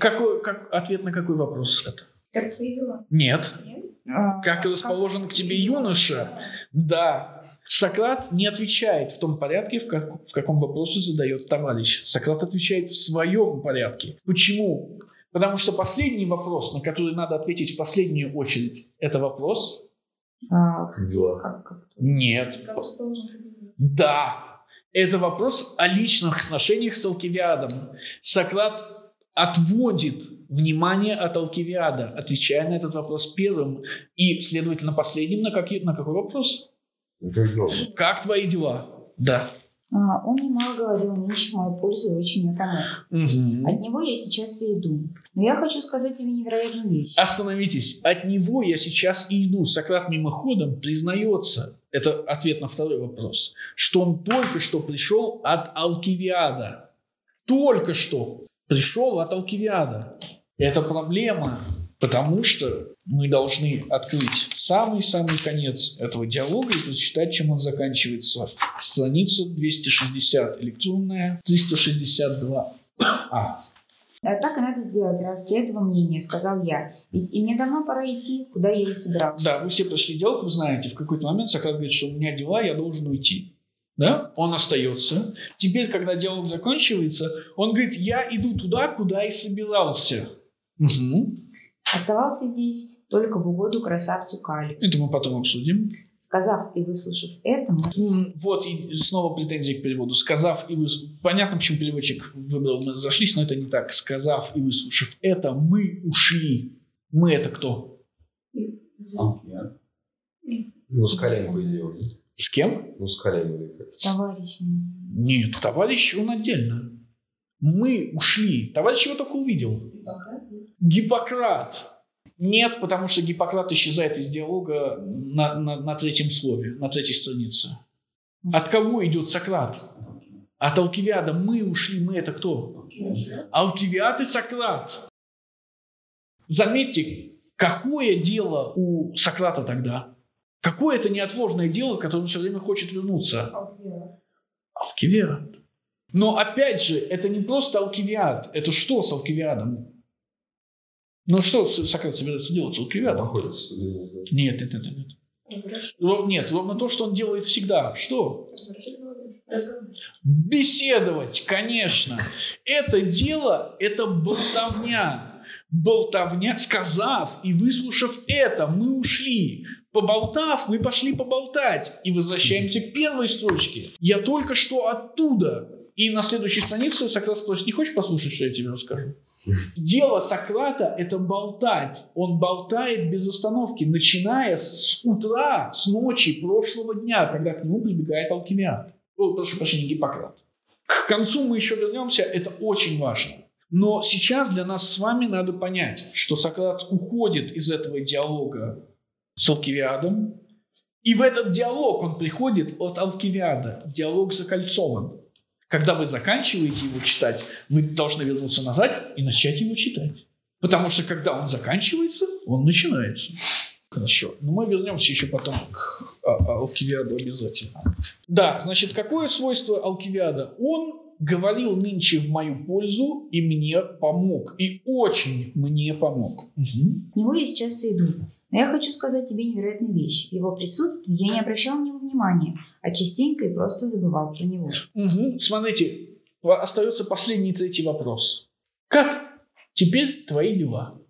Какой, как, ответ на какой вопрос это? Как твои дела? Нет. Нет? А, Как расположен к тебе юноша? Да. Сократ не отвечает в том порядке, в, как- в каком вопросе задает товарищ. Сократ отвечает в своем порядке. Почему? Потому что последний вопрос, на который надо ответить в последнюю очередь, это вопрос? а, Дела. как- как- Нет. Как? Да. Это вопрос о личных отношениях с Алкивиадом. Сократ отводит внимание от Алкивиада, отвечая на этот вопрос первым и, следовательно, последним на, какие, на какой вопрос? Как твои дела? Да. А, Он немало говорил нищим в мою пользу и очень мне помог. Мгм. От него я сейчас и иду. Но я хочу сказать тебе невероятную вещь. Остановитесь. От него я сейчас и иду. Сократ мимоходом признается, это ответ на второй вопрос, что он только что пришел от Алкивиада. Только что пришел от Алкивиада. Это проблема, потому что мы должны открыть самый-самый конец этого диалога и прочитать, чем он заканчивается. Страница 260 электронная, 362. А. А так и надо сделать, раз ты этого мнения, сказал я. Ведь и мне давно пора идти, куда я и собирался. Да, вы все прошли диалог, вы знаете, в какой-то момент Сократ говорит, что у меня дела, я должен уйти. Да? Он остается. Теперь, когда диалог заканчивается, он говорит, я иду туда, куда и собирался. Мгм. Оставался здесь только в угоду красавцу Кали. Это мы потом обсудим. Сказав и выслушав это, можно... М, Вот и снова претензии к переводу. Сказав и выслушав... Понятно, почему переводчик выбрал, мы зашлись, но это не так. Сказав и выслушав это, мы ушли. Мы это кто? Алкивиад. Ну, с коленку делал. С кем? Ну, с коленку. товарищами. Нет, товарищ он отдельно. Мы ушли. Товарищ его только увидел. Гиппократ. Нет, потому что Гиппократ исчезает из диалога на, на, на третьем слове, на третьей странице. От кого идет Сократ? От Алкивиада. Мы ушли. Мы это кто? Алкивиад и Сократ. Заметьте, какое дело у Сократа тогда? Какое это неотложное дело, к которому все время хочет вернуться? Алкивиад. Но опять же, это не просто Алкивиад. Это что с Алкивиадом? Ну что Сократ собирается делать с Алкивиадом? Находится. Нет, нет, нет, нет. Ров- Нет, ровно то, что он делает всегда. Что? Беседовать, конечно. Это дело, это болтовня. Болтовня, сказав и выслушав это, мы ушли. Поболтав, мы пошли поболтать. И возвращаемся к первой строчке. Я только что оттуда. И на следующей странице Сократ спросит, не хочешь послушать, что я тебе расскажу? Дело Сократа – это болтать. Он болтает без остановки, начиная с утра, с ночи прошлого дня, когда к нему прибегает Алкимиад. О, прошу прощения, Гиппократ. К концу мы еще вернемся, это очень важно. Но сейчас для нас с вами надо понять, что Сократ уходит из этого диалога с Алкивиадом, и в этот диалог он приходит от Алкивиада. Диалог закольцован. Когда вы заканчиваете его читать, вы должны вернуться назад и начать его читать. Потому что когда он заканчивается, он начинается. Хорошо. Но мы вернемся еще потом к а, а, Алкивиаду обязательно. Да, значит, какое свойство Алкивиада? Он говорил нынче в мою пользу и мне помог. И очень мне помог. Мгм. К нему я сейчас иду. Но я хочу сказать тебе невероятную вещь. Его присутствии я не обращал на него внимания, а частенько и просто забывал про него. Мгм. Смотрите, остается последний третий вопрос. Как теперь твои дела?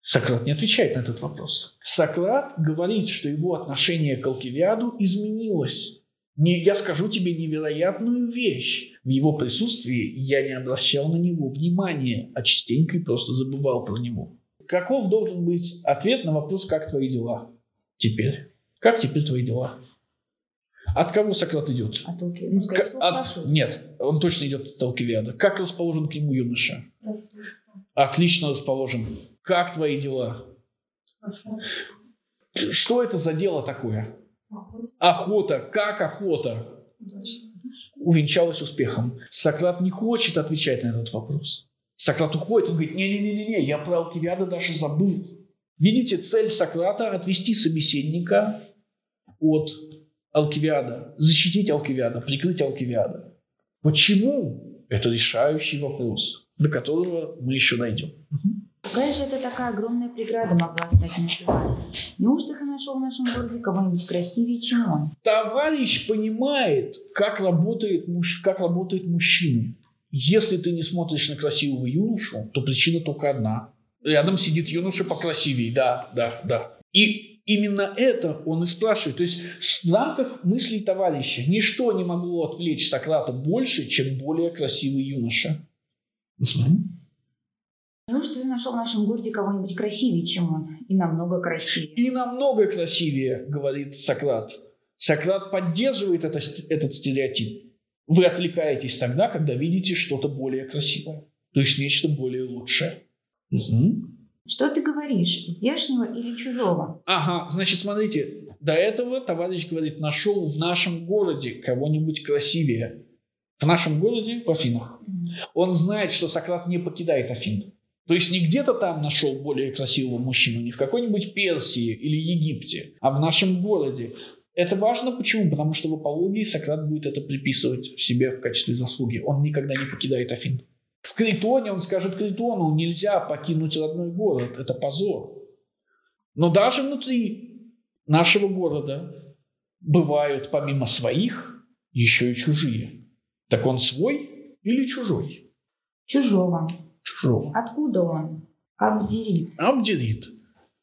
Сократ не отвечает на этот вопрос. Сократ говорит, что его отношение к Алкивиаду изменилось. Не, я скажу тебе невероятную вещь. В его присутствии я не обращал на него внимания, а частенько и просто забывал про него. Каков должен быть ответ на вопрос «Как твои дела?» теперь? Как теперь твои дела? От кого Сократ идет? А толки... Ну, скорее всего, от-. Нет, он точно идет от Алкивиада. Как расположен к нему юноша? Отлично расположен. Как твои дела? Что это за дело такое? Охота. Как охота? Увенчалась успехом. Сократ не хочет отвечать на этот вопрос. Сократ уходит, он говорит, не-не-не-не, я про Алкивиада даже забыл. Видите, цель Сократа – отвести собеседника от Алкивиада, защитить Алкивиада, прикрыть Алкивиада. Почему? Это решающий вопрос, до которого мы еще найдем. Какая же это такая огромная преграда могла стать между вами? Неужто ты нашел в нашем городе кого-нибудь красивее, чем он? Товарищ понимает, как работает, муж- как работают мужчины. Если ты не смотришь на красивого юношу, то причина только одна. Рядом сидит юноша покрасивее, да, да, да. И именно это он и спрашивает. То есть в рамках мыслей товарища ничто не могло отвлечь Сократа больше, чем более красивый юноша. Мгм. Неужто ты нашел в нашем городе кого-нибудь красивее, чем он? И намного красивее. И намного красивее, говорит Сократ. Сократ поддерживает это, этот стереотип. Вы отвлекаетесь тогда, когда видите что-то более красивое. То есть нечто более лучшее. Мгм. Что ты говоришь, здешнего или чужого? Ага, значит, смотрите, до этого товарищ говорит, нашел в нашем городе кого-нибудь красивее. В нашем городе, в Афинах. Он знает, что Сократ не покидает Афин. То есть не где-то там нашел более красивого мужчину, не в какой-нибудь Персии или Египте, а в нашем городе. Это важно почему? Потому что в апологии Сократ будет это приписывать себе в качестве заслуги. Он никогда не покидает Афин. В Критоне он скажет Критону, нельзя покинуть родной город, это позор. Но даже внутри нашего города бывают помимо своих еще и чужие. Так он свой или чужой? Чужого. Чужого. Откуда он? Абдерит. Абдерит.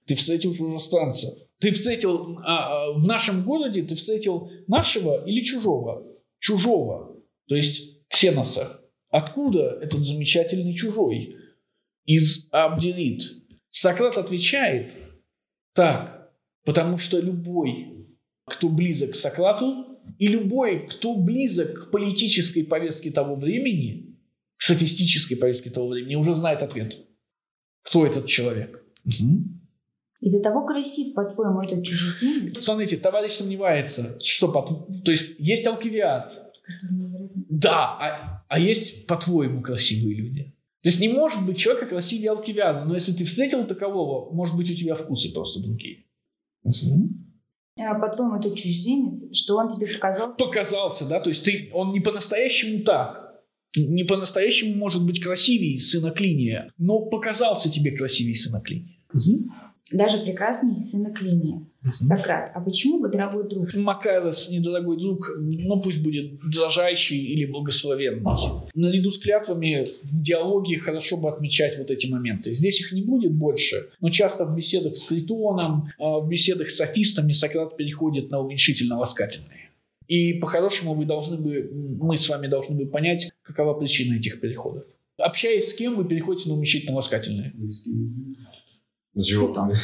ты встретил чужестранца. Ты встретил а, а, в нашем городе, ты встретил нашего или чужого? Чужого. То есть ксеноса. Откуда этот замечательный чужой? Из Абдерит. Сократ отвечает так, потому что любой, кто близок к Сократу, и любой, кто близок к политической повестке того времени, к софистической повестке того времени, уже знает ответ. Кто этот человек? Угу. И до того красив, по-твоему, этот чужеземец? Смотрите, товарищ сомневается, что по... То есть есть алкивиат. Да, а, а есть, по-твоему, красивые люди. То есть не может быть человека красивее алкивиана, но если ты встретил такового, может быть, у тебя вкусы просто другие. Угу. А по-твоему, это чужеземец? Что он тебе показал? Показался, да? То есть ты, он не по-настоящему так. Не по-настоящему может быть красивее сына Клиния, но показался тебе красивее сына Клиния. Угу даже прекрасней сына Клиния. Сократ, а почему вы дорогой друг? Макарос, недорогой друг, ну пусть будет дрожащий или благословенный. Наряду с клятвами в диалоге хорошо бы отмечать вот эти моменты. Здесь их не будет больше, но часто в беседах с Критоном, а, в беседах с софистами Сократ переходит на уменьшительно-ласкательные. И по-хорошему вы должны бы, мы с вами должны бы понять, какова причина этих переходов. Общаясь с кем, вы переходите на уменьшительно-ласкательные. С животными.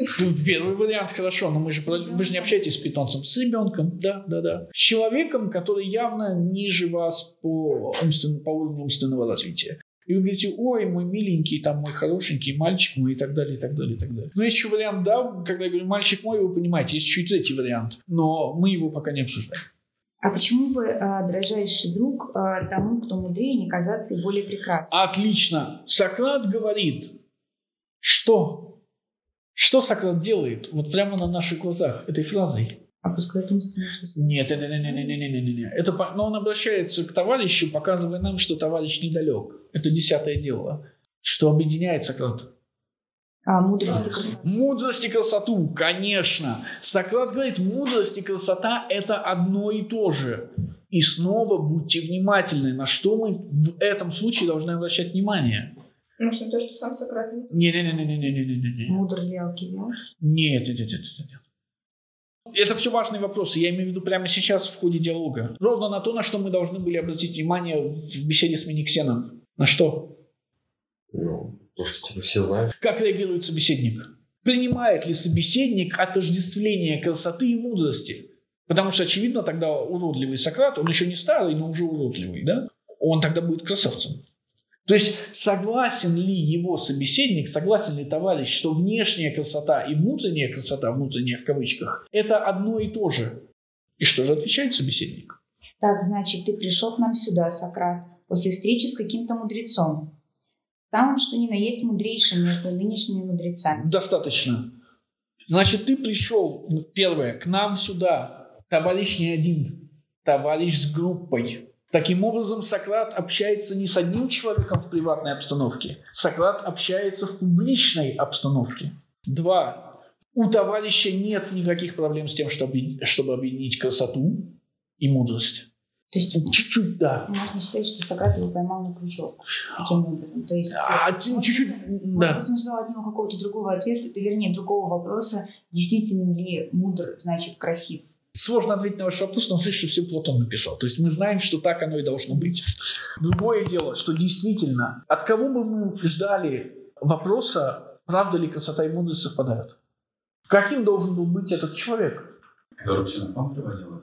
*laughs* Первый вариант хорошо, но мы же, вы же не общаетесь с питомцем, с ребенком, да, да, да. С человеком, который явно ниже вас по, умствен, по уровню умственного развития. И вы говорите, ой, мой миленький, там мой хорошенький мальчик мой и так далее, и так далее, и так далее. Но есть еще вариант, да, когда я говорю мальчик мой, вы понимаете, есть еще и третий вариант, но мы его пока не обсуждаем. А почему бы, а, дрожайший друг, а, тому, кто мудрее, не казаться и более прекрасным? Отлично. Сократ говорит, что? Что Сократ делает вот прямо на наших глазах этой фразой? Опускает умственную Нет, нет, нет, нет, нет, нет, нет, нет. Это, но он обращается к товарищу, показывая нам, что товарищ недалек. Это десятое дело. Что объединяет Сократ? А, мудрость и красоту. Мудрость и красоту, конечно. Сократ говорит, мудрость и красота – это одно и то же. И снова будьте внимательны, на что мы в этом случае должны обращать внимание. Может, не то, что сам Сократ Не-не-не-не-не-не-не-не. Мудр ли Алкивиад? Нет, нет, нет, нет, нет. Это все важные вопросы. Я имею в виду прямо сейчас в ходе диалога. Ровно на то, на что мы должны были обратить внимание в беседе с Миниксеном. На что? Ну, то, что типа все знают. Как реагирует собеседник? Принимает ли собеседник отождествление красоты и мудрости? Потому что, очевидно, тогда уродливый Сократ, он еще не старый, но уже уродливый, да? Он тогда будет красавцем. То есть согласен ли его собеседник, согласен ли товарищ, что внешняя красота и внутренняя красота, внутренняя в кавычках, это одно и то же? И что же отвечает собеседник? Так, значит, ты пришел к нам сюда, Сократ, после встречи с каким-то мудрецом. Самым, что ни на есть мудрейшим между нынешними мудрецами. Достаточно. Значит, ты пришел, первое, к нам сюда, товарищ не один, товарищ с группой. Таким образом, Сократ общается не с одним человеком в приватной обстановке. Сократ общается в публичной обстановке. Два. У товарища нет никаких проблем с тем, чтобы, чтобы объединить красоту и мудрость. То есть чуть-чуть, да. Можно считать, что Сократ его поймал на крючок. Таким образом. То есть, а, чуть-чуть, да. Может быть, он ждал от него какого-то другого ответа, вернее, другого вопроса, действительно ли мудр, значит, красив. Сложно ответить на ваш вопрос, но он что все Платон написал. То есть мы знаем, что так оно и должно быть. Другое дело, что действительно, от кого бы мы ждали вопроса, правда ли красота и мудрость совпадают? Каким должен был быть этот человек? Который Ксенофон приводил?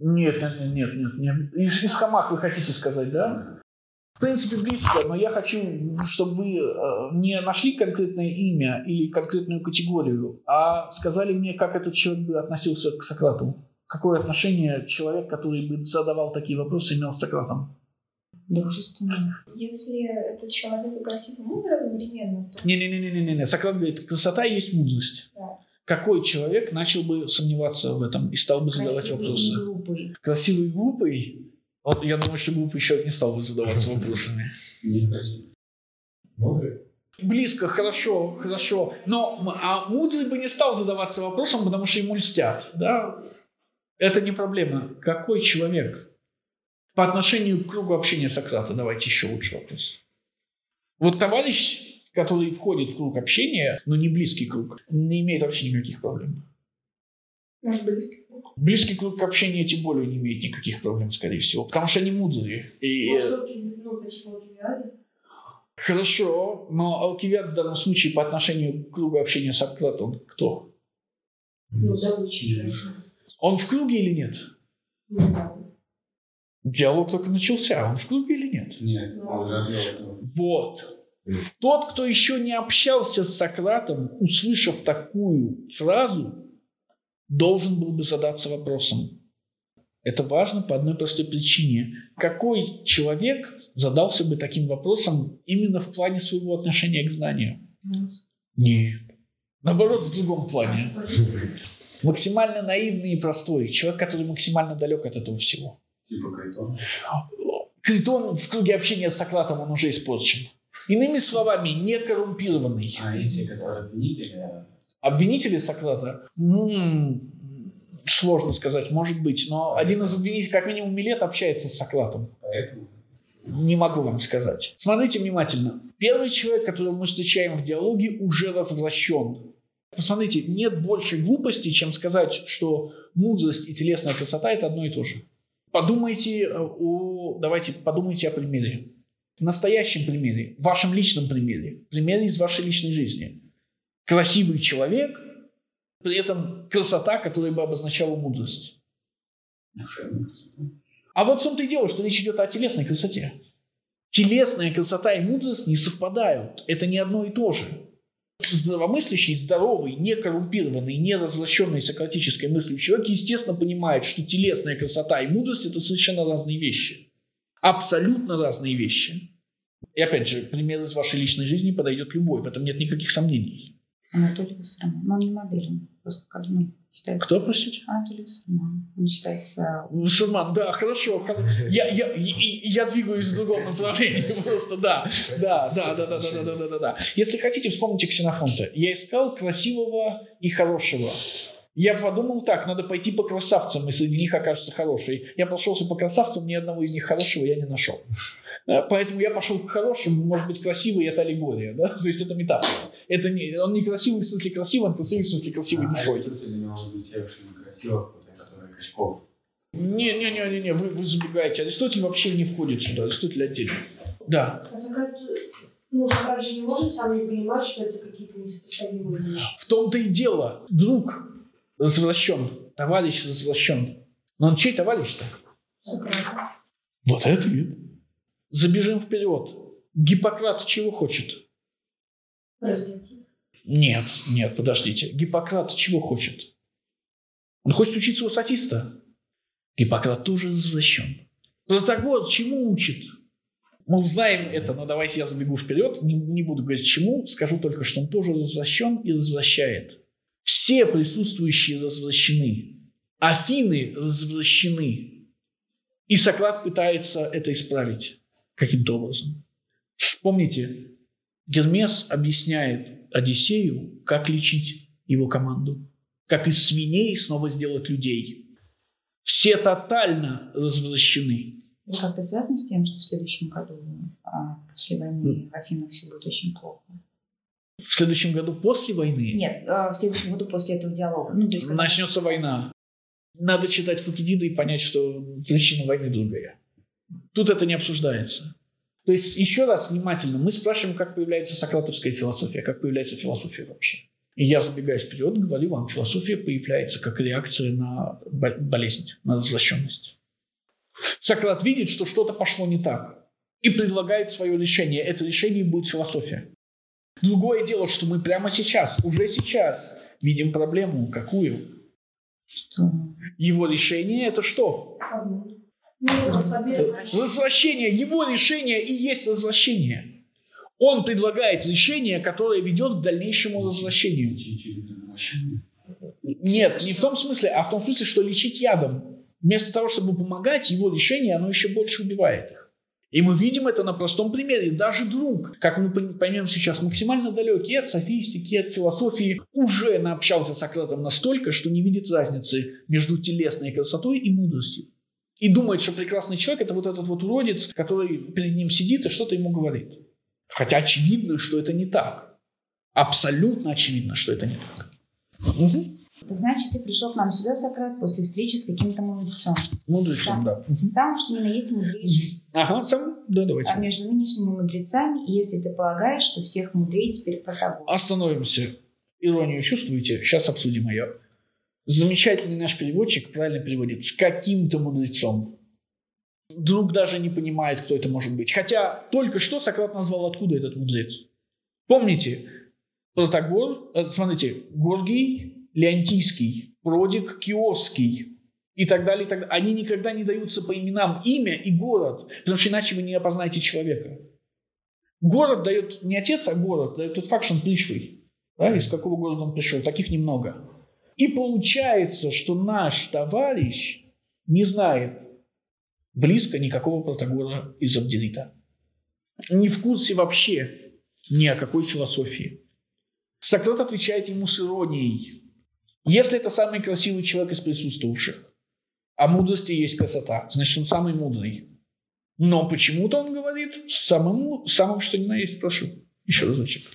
Нет, нет, нет, нет, нет. Из, из Хамах вы хотите сказать, да? В принципе, близко, но я хочу, чтобы вы э, не нашли конкретное имя или конкретную категорию, а сказали мне, как этот человек бы относился к Сократу. Какое отношение человек, который бы задавал такие вопросы, имел с Сократом? Дружественное. Если этот человек красив и мудр одновременно, то... Не-не-не-не-не. Сократ говорит, красота есть мудрость. Да. Какой человек начал бы сомневаться в этом и стал бы задавать Красивый вопросы? и глупый. Красивый и глупый? Вот я думаю, что глупый человек не стал бы задаваться вопросами. Близко, хорошо, хорошо. Но а мудрый бы не стал задаваться вопросом, потому что ему льстят. Да? Это не проблема. Какой человек? По отношению к кругу общения Сократа, давайте еще лучше вопрос. Вот товарищ, который входит в круг общения, но не близкий круг, не имеет вообще никаких проблем. Может, близкий. Близкий круг общения тем более не имеет никаких проблем, скорее всего, потому что они мудрые. И, Может, ну, Алкивиады? Хорошо, но Алкивиад в данном случае по отношению к кругу общения с Сократом кто? Ну, хорошо. Он в круге или нет? Ну, да. Диалог только начался, он в круге или нет? Нет, он. Вот. Тот, кто еще не общался с Сократом, услышав такую фразу, должен был бы задаться вопросом. Это важно по одной простой причине. Какой человек задался бы таким вопросом именно в плане своего отношения к знанию? Нет. Наоборот, в другом плане. Максимально наивный и простой. Человек, который максимально далек от этого всего. Типа Критон. Критон в круге общения с Сократом, он уже испорчен. Иными словами, не коррумпированный. А эти, которые Обвинители Сократа? М, Сложно сказать, может быть. Но один из обвинителей, как минимум, Милет общается с Сократом. поэтому Не могу вам сказать. Смотрите внимательно. Первый человек, которого мы встречаем в диалоге, уже развращен. Посмотрите, нет больше глупости, чем сказать, что мудрость и телесная красота – это одно и то же. Подумайте э, о... Давайте подумайте о примере. Настоящем примере, вашем личном примере. Примере из вашей личной жизни. Красивый человек, при этом красота, которая бы обозначала мудрость. А вот в том-то и дело, что речь идет о телесной красоте. Телесная красота и мудрость не совпадают. Это не одно и то же. Здравомыслящий, здоровый, не коррумпированный, не развращенный сократической мыслью человек, естественно, понимает, что телесная красота и мудрость – это совершенно разные вещи. Абсолютно разные вещи. И опять же, пример из вашей личной жизни подойдет любой, в этом нет никаких сомнений. Анатолий Вассерман. Но он не модель, он просто как ну, считается... Кто, простите? Анатолий Вассерман. Он считается... Мусульман, да, хорошо. хор- Я, я, я двигаюсь в другом направлении *laughs* просто, да. Да, да, да, да, да, да, да, да, да, да. Если хотите, вспомните Ксенофонта. Я искал красивого и хорошего. Я подумал так, надо пойти по красавцам, и среди них окажется хороший. Я прошелся по красавцам, ни одного из них хорошего я не нашел. Да, Поэтому я пошел к хорошему, может быть, красивый – это аллегория, да? *laughs* то есть это метафора. Это не, он не красивый в смысле красивый, он красивый в смысле красивой А душой. Же некрасивых, вот, которые Качков. Не-не-не, вы, вы забегаете. Аристотель вообще не входит сюда. Аристотель отдельно. Да. А Сократ, ну, Сократ же не может сам не понимать, что это какие-то несопоставимые вещи. В том-то и дело. Друг развращен, товарищ развращен. Но он чей товарищ-то? Сократа. Вот это ответ. Забежим вперед. Гиппократ чего хочет? Нет, нет, подождите. Гиппократ чего хочет? Он хочет учиться у софиста. Гиппократ тоже развращен. Протагор чему учит? Мы узнаем это, но давайте я забегу вперед. Не, не буду говорить чему, скажу только, что он тоже развращен и развращает. Все присутствующие развращены. Афины развращены. И Сократ пытается это исправить каким-то образом. Вспомните, Гермес объясняет Одиссею, как лечить его команду. Как из свиней снова сделать людей. Все тотально развращены. Это как-то связано с тем, что в следующем году а, после войны в Афинах все будет очень плохо? В следующем году после войны Нет, а, в следующем году после этого диалога. Ну, то есть, когда- начнется война. Надо читать Фукидида и понять, что причина войны другая. Тут это не обсуждается. То есть, еще раз внимательно, мы спрашиваем, как появляется сократовская философия, как появляется философия вообще. И я, забегая вперед, говорю вам, философия появляется как реакция на бо- болезнь, на развращенность. Сократ видит, что что-то пошло не так и предлагает свое решение. Это решение будет философия. Другое дело, что мы прямо сейчас, уже сейчас видим проблему. Какую? что Его решение это что? Возвращение. Его решение и есть возвращение. Он предлагает решение, которое ведет к дальнейшему возвращению. Нет, не в том смысле, а в том смысле, что лечить ядом. Вместо того, чтобы помогать, его решение, оно еще больше убивает их. И мы видим это на простом примере. Даже друг, как мы поймем сейчас, максимально далекий от софистики, от философии, уже наобщался с Сократом настолько, что не видит разницы между телесной красотой и мудростью. И думает, что прекрасный человек – это вот этот вот уродец, который перед ним сидит и что-то ему говорит. Хотя очевидно, что это не так. Абсолютно очевидно, что это не так. Угу. Значит, ты пришел к нам сюда, Сократ, после встречи с каким-то мудрецом. Мудрецом, да. Самым, что ни на есть мудрейший. Ага, сам, да, давайте. А между нынешними мудрецами, если ты полагаешь, что всех мудрее теперь Протагор. Остановимся. Иронию чувствуете? Сейчас обсудим ее. Замечательный наш переводчик правильно переводит «с каким-то мудрецом». Друг даже не понимает, кто это может быть. Хотя только что Сократ назвал, откуда этот мудрец. Помните, Протагор, э, смотрите, Горгий, Леонтийский, Продик, Киосский и так далее, и так далее. Они никогда не даются по именам имя и город, потому что иначе вы не опознаете человека. Город дает не отец, а город дает тот факт, что он пришлый. Да, из какого города он пришел. Таких немного. И получается, что наш товарищ не знает близко никакого Протагора из Абдерита. Не в курсе вообще ни о какой философии. Сократ отвечает ему с иронией. Если это самый красивый человек из присутствующих, а мудрости есть красота, значит, он самый мудрый. Но почему-то он говорит самым, самым что ни на есть, прошу, еще разочек.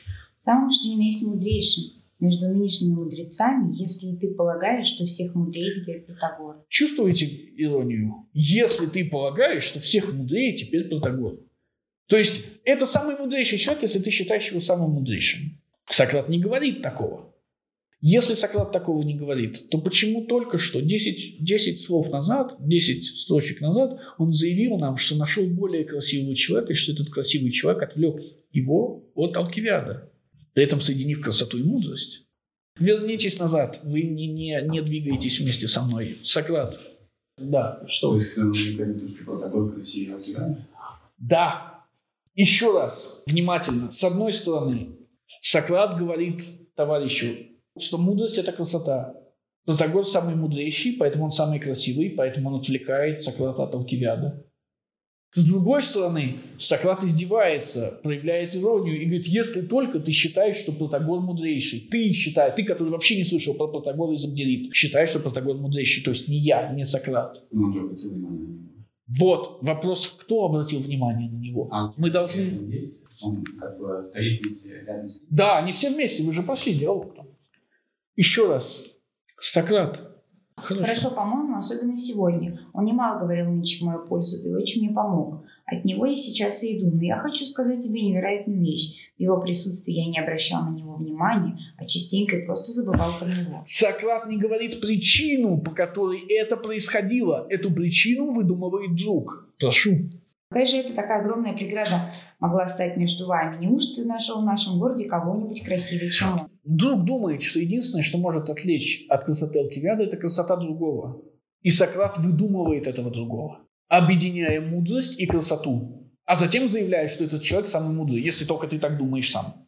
Самым что ни на есть мудрейшим между нынешними мудрецами, если ты полагаешь, что всех мудрее теперь Протагор. Чувствуете иронию? Если ты полагаешь, что всех мудрее теперь Протагор. То есть это самый мудрейший человек, если ты считаешь его самым мудрейшим. Сократ не говорит такого. Если Сократ такого не говорит, то почему только что 10, 10 слов назад, 10 строчек назад он заявил нам, что нашел более красивого человека, и что этот красивый человек отвлек его от Алкивиада, при этом соединив красоту и мудрость? Вернитесь назад, вы не, не, не двигаетесь вместе со мной. Сократ. Да, что? Алкивиада? Да. Еще раз, внимательно. С одной стороны, Сократ говорит товарищу, что мудрость – это красота. Протагор самый мудрейший, поэтому он самый красивый, поэтому он отвлекает Сократа от Алкивиада. С другой стороны, Сократ издевается, проявляет иронию и говорит, если только ты считаешь, что Протагор мудрейший, ты считаешь, ты, который вообще не слышал про Протагора из Абдерит, считаешь, что Протагор мудрейший, то есть не я, не Сократ. Ну, он же обратил внимание на него. Вот вопрос, кто обратил внимание на него. А Мы должны... Есть? Он как бы стоит вместе рядом с ним. Да, они все вместе, вы же пошли диалог там. Еще раз. Сократ. Хорошо. Хорошо, по-моему, особенно сегодня. Он немало говорил нынче в мою пользу и очень мне помог. От него я сейчас и иду, но я хочу сказать тебе невероятную вещь. В его присутствии я не обращал на него внимания, а частенько и просто забывал про него. Сократ не говорит причину, по которой это происходило. Эту причину выдумывает друг. Прошу. Какая же это такая огромная преграда могла стать между вами? Неужто ты нашел в нашем городе кого-нибудь красивее, чем он? Друг думает, что единственное, что может отвлечь от красоты Алкивиада, это красота другого. И Сократ выдумывает этого другого, объединяя мудрость и красоту. А затем заявляет, что этот человек самый мудрый, если только ты так думаешь сам.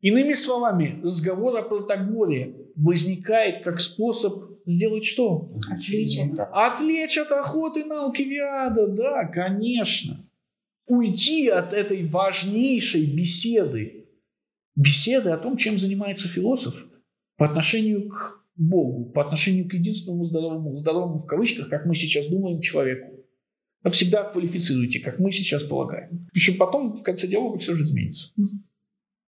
Иными словами, разговор о Протагоре возникает как способ сделать что? Отвлечь от Отвлечь от охоты на Алкивиада, да, конечно. Уйти от этой важнейшей беседы. Беседы о том, чем занимается философ по отношению к Богу, по отношению к единственному здоровому, здоровому в кавычках, как мы сейчас думаем, человеку. А всегда квалифицируйте, как мы сейчас полагаем. Еще потом в конце диалога все же изменится.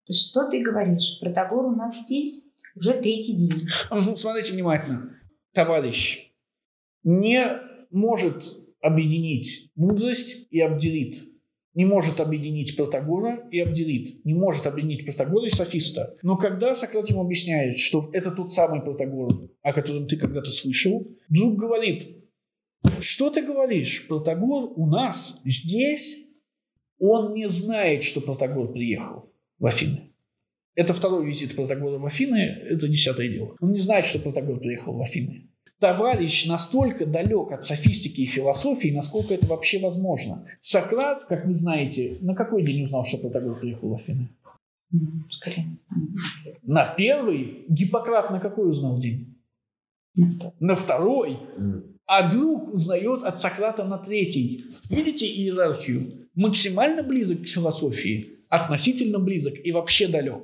Что ты говоришь? Протагор у нас здесь уже третий день. Ну, Смотрите внимательно. Товарищ не может объединить мудрость и обделит. Не может объединить Протагора и Абдерит. Не может объединить Протагора и Софиста. Но когда Сократ ему объясняет, что это тот самый Протагор, о котором ты когда-то слышал, друг говорит, что ты говоришь? Протагор у нас здесь? Он не знает, что Протагор приехал в Афины. Это второй визит Протагора в Афины, это десятое дело. Он не знает, что Протагор приехал в Афины. Товарищ настолько далек от софистики и философии, насколько это вообще возможно. Сократ, как вы знаете, на какой день узнал, что Протагор приехал в Афины? М, Скорее. На первый. Гиппократ на какой узнал день? на второй. На второй. А друг узнает от Сократа на третий. Видите иерархию? Максимально близок к философии, относительно близок и вообще далек.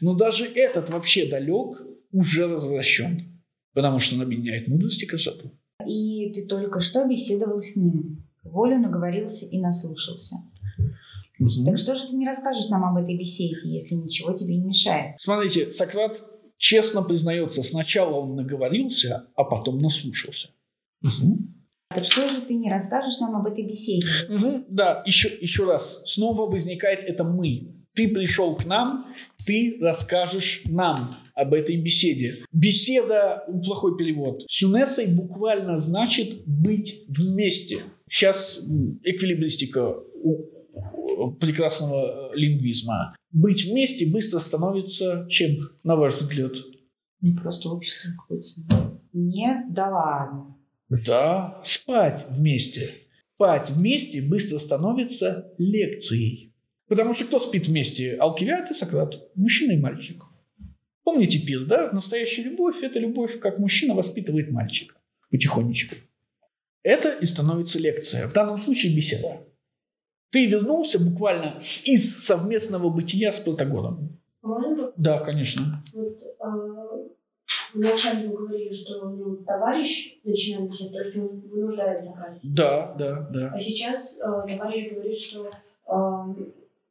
Но даже этот вообще далек уже развращен, потому что он объединяет мудрость и красоту. И ты только что беседовал с ним. Волю наговорился и наслушался. Мгм. Так что же ты не расскажешь нам об этой беседе, если ничего тебе не мешает? Смотрите, Сократ честно признается, сначала он наговорился, а потом наслушался. Мгм. Так что же ты не расскажешь нам об этой беседе? Мгм, Да, еще, еще раз. Снова возникает это «мы». Ты пришел к нам, ты расскажешь нам об этой беседе. Беседа, плохой перевод. Сюнесой буквально значит быть вместе. Сейчас эквилибристика прекрасного э, лингвизма. Быть вместе быстро становится чем, на ваш взгляд? Ну, просто общество какое-то. Нет, да ладно. Да, спать вместе. Спать вместе быстро становится лекцией. Потому что кто спит вместе? Алкивиад и Сократ. Мужчина и мальчик. Помните пир, да? Настоящая любовь – это любовь, как мужчина воспитывает мальчика. Потихонечку. Это и становится лекция. В данном случае беседа. Ты вернулся буквально с, из совместного бытия с Протагором. Можно Да, конечно. вот э, вначале вы говорили, что ну, товарищ начинает беседу, то есть он вынуждает Сократа. Да, да, да. А сейчас э, товарищ говорит, что э,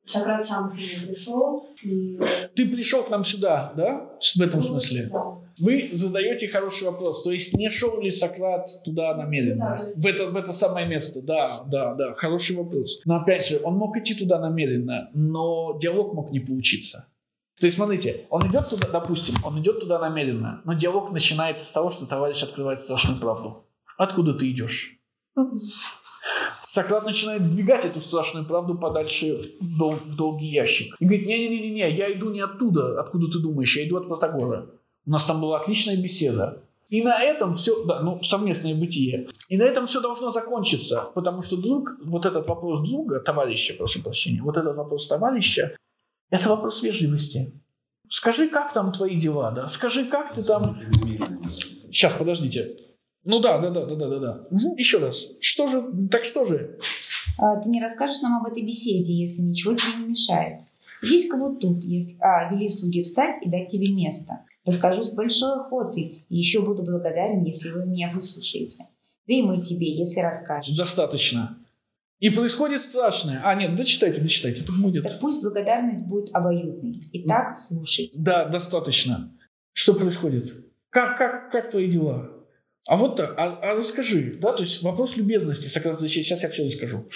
Сократ сам к нему пришел и... Ты пришел к нам сюда, да? В этом смысле. Да. Вы задаете хороший вопрос. То есть не шел ли Сократ туда намеренно? Ну да. В это, в это самое место. Да, да, да. Хороший вопрос. Но опять же, он мог идти туда намеренно, но диалог мог не получиться. То есть, смотрите, он идет туда, допустим, он идет туда намеренно, но диалог начинается с того, что товарищ открывает страшную правду. Откуда ты идешь? Сократ начинает сдвигать эту страшную правду подальше в, дол- в долгий ящик. И говорит, не-не-не, я иду не оттуда, откуда ты думаешь, я иду от Протагора. У нас там была отличная беседа. И на этом все, да, ну, совместное бытие. И на этом все должно закончиться, потому что друг, вот этот вопрос друга, товарища, прошу прощения, вот этот вопрос товарища, это вопрос вежливости. Скажи, как там твои дела, да? Скажи, как ты там... Сейчас, подождите. Ну да, да, да, да, да, да, да. Мгм, Еще раз. Что же, так что же? А, ты не расскажешь нам об этой беседе, если ничего тебе не мешает. Садись-ка вот тут, если... а, вели слуги встать и дать тебе место. Расскажу с большой охотой, и еще буду благодарен, если вы меня выслушаете. Да и мы тебе, если расскажешь. Достаточно. И происходит страшное. А, нет, дочитайте, дочитайте. Тут будет. Так пусть благодарность будет обоюдной. Итак, слушайте. Да, достаточно. Что происходит? Как, как, как твои дела? А вот так, а, а расскажи, да, то есть вопрос любезности, Сократ отвечает, сейчас я все расскажу.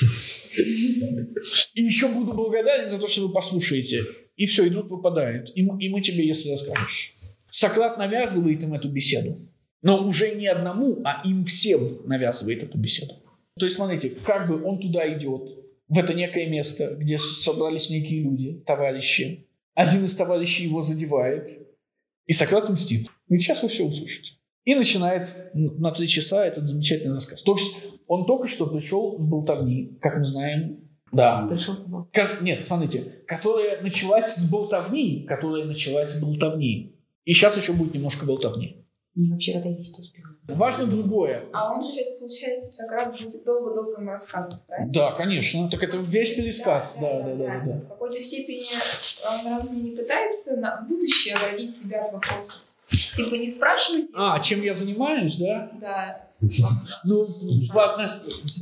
И еще буду благодарен за то, что вы послушаете. И все, и тут выпадает. И мы, и мы тебе, если расскажешь. Сократ навязывает им эту беседу. Но уже не одному, а им всем навязывает эту беседу. То есть, смотрите, как бы он туда идет, в это некое место, где собрались некие люди, товарищи. Один из товарищей его задевает, и Сократ мстит. Говорит, сейчас вы все услышите. И начинает на три часа этот замечательный рассказ. То есть он только что пришел с болтовни, как мы знаем, да. Пришел. Как- нет, смотрите, которая началась с болтовни, которая началась с болтовни. И сейчас еще будет немножко болтовни. Не вообще когда есть успех. Важно другое. А он же сейчас, получается, Сократ будет долго-долго ему рассказывать, правильно? Да, конечно. Так это весь пересказ. Да, да, да, да. да. В какой-то степени он разве не пытается на будущее оградить себя от вопросов? Типа не спрашивайте. А, чем я занимаюсь, да? Да. Ну, по,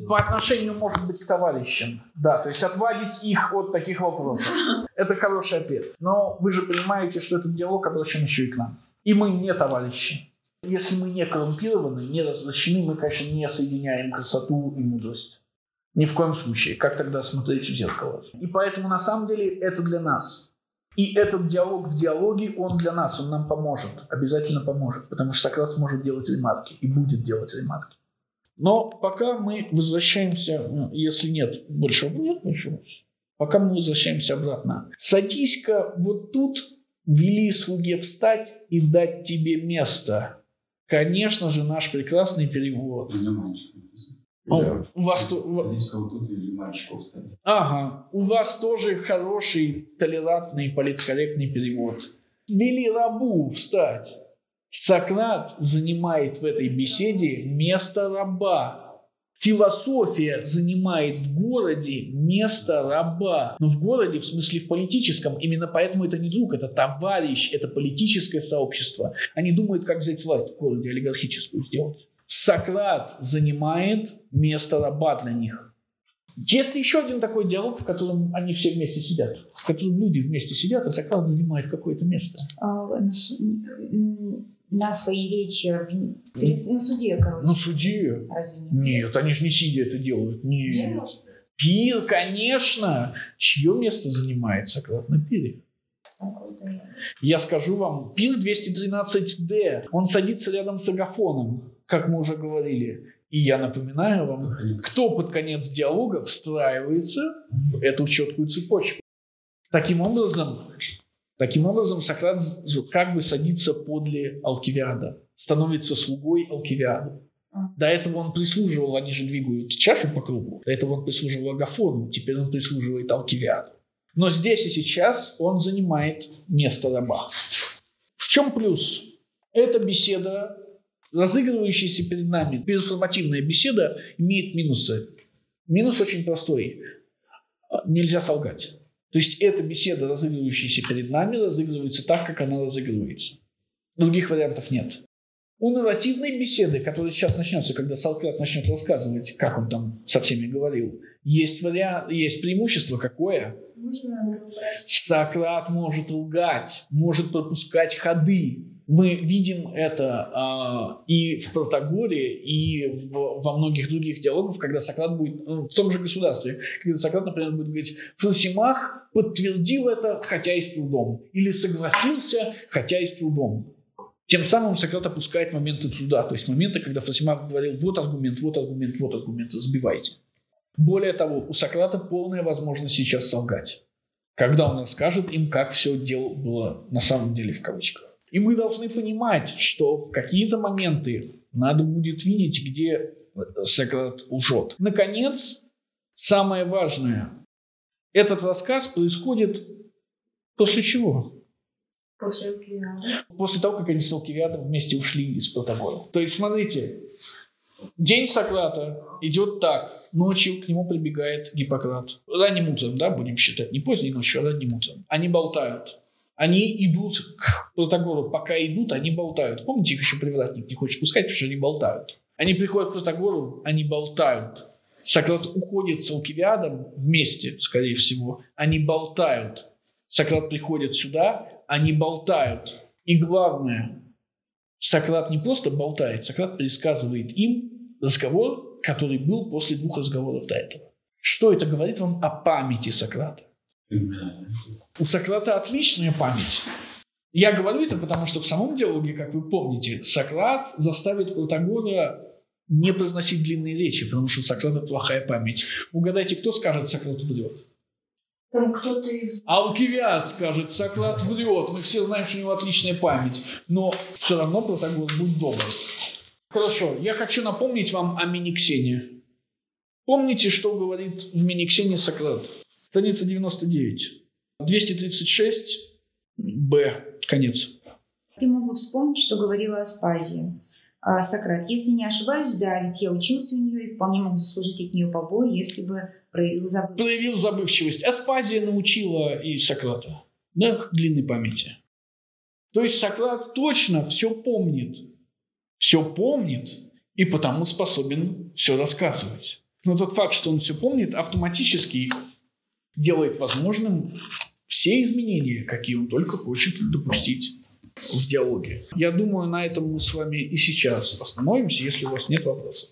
по отношению, может быть, к товарищам. Да, то есть отвадить их от таких вопросов. *laughs* Это хороший ответ. Но вы же понимаете, что этот диалог обращен еще и к нам. И мы не товарищи. Если мы не коррумпированы, не развращены, мы, конечно, не соединяем красоту и мудрость. Ни в коем случае. Как тогда смотреть в зеркало? И поэтому, на самом деле, это для нас. И этот диалог в диалоге, он для нас, он нам поможет, обязательно поможет, потому что Сократ сможет делать ремарки и будет делать ремарки. Но пока мы возвращаемся, ну, если нет большего, нет большого, пока мы возвращаемся обратно. Садись-ка вот тут, вели слуге встать и дать тебе место. Конечно же, наш прекрасный перевод. Написано. О, Да. у вас то-. Ага, у вас тоже хороший, толерантный, политкорректный перевод. Вели рабу встать. Сократ занимает в этой беседе место раба. Философия занимает в городе место раба. Но в городе, в смысле в политическом, именно поэтому это не друг, это товарищ, это политическое сообщество. Они думают, как взять власть в городе, олигархическую сделать. Сократ занимает место раба для них. Есть ли еще один такой диалог, в котором они все вместе сидят? В котором люди вместе сидят, а Сократ занимает какое-то место? А, на, на своей речи перед- на суде, короче. На суде? Разве нет? Нет, они же не сидя это делают. Не Нет. может. Пир, конечно. Чье место занимает Сократ на пире? Я скажу вам, пир 213D, он садится рядом с агафоном, как мы уже говорили. И я напоминаю вам, кто под конец диалога встраивается в эту четкую цепочку. Таким образом, таким образом Сократ как бы садится подле Алкивиада, становится слугой Алкивиада. А. До этого он прислуживал, они же двигают чашу по кругу, до этого он прислуживал Агафону, теперь он прислуживает Алкивиаду. Но здесь и сейчас он занимает место раба. В чем плюс? Эта беседа, разыгрывающаяся перед нами, перформативная беседа, имеет минусы. Минус очень простой. Нельзя солгать. То есть эта беседа, разыгрывающаяся перед нами, разыгрывается так, как она разыгрывается. Других вариантов нет. У нарративной беседы, которая сейчас начнется, когда Сократ начнет рассказывать, как он там со всеми говорил, есть, вариант, есть преимущество какое? Сократ может лгать, может пропускать ходы. Мы видим это а, и в Протагоре, и в- во многих других диалогах, когда Сократ будет, ну, в том же государстве, когда Сократ, например, будет говорить, Фросимах подтвердил это, хотя и с трудом, или согласился, хотя и с трудом. Тем самым Сократ опускает моменты труда, то есть моменты, когда Фросимах говорил, вот аргумент, вот аргумент, вот аргумент, разбивайте. Более того, у Сократа полная возможность сейчас солгать когда он расскажет им, как все дело было на самом деле в кавычках. И мы должны понимать, что в какие-то моменты надо будет видеть, где Сократ лжет. Наконец, самое важное. Этот рассказ происходит после чего? После Алкивиада. После того, как они с Алкивиадом вместе ушли из Протагора. То есть, смотрите, день Сократа идет так. Ночью к нему прибегает Гиппократ. Ранним утром, да, будем считать. Не поздней ночью, а ранним утром. Они болтают. Они идут к Протагору. Пока идут, они болтают. Помните, их еще привратник не хочет пускать, потому что они болтают. Они приходят к Протагору, они болтают. Сократ уходит с Алкивиадом вместе, скорее всего. Они болтают. Сократ приходит сюда, они болтают. И главное, Сократ не просто болтает, Сократ пересказывает им разговор, который был после двух разговоров до этого. Что это говорит вам о памяти Сократа? У Сократа отличная память. Я говорю это потому, что в самом диалоге, как вы помните, Сократ заставит Протагора не произносить длинные речи, потому что у Сократа плохая память. Угадайте, кто скажет, Сократ врет? Там кто-то из... Алкивиад скажет, Сократ врет, мы все знаем, что у него отличная память, но все равно Протагор будет добр. Хорошо, я хочу напомнить вам о Миниксене. Помните, что говорит в Миниксене Сократ? Страница 99. 236, Б, конец. Ты мог бы вспомнить, что говорила Аспазия. А, Сократ, если не ошибаюсь, да, ведь я учился у нее и вполне мог заслужить от нее побои, если бы проявил забытость. Проявил забывчивость. Аспазия научила и Сократа. К длинной памяти. То есть Сократ точно все помнит. Все помнит и потому способен все рассказывать. Но тот факт, что он все помнит, автоматически делает возможным все изменения, какие он только хочет допустить в диалоге. Я думаю, на этом мы с вами и сейчас остановимся, если у вас нет вопросов.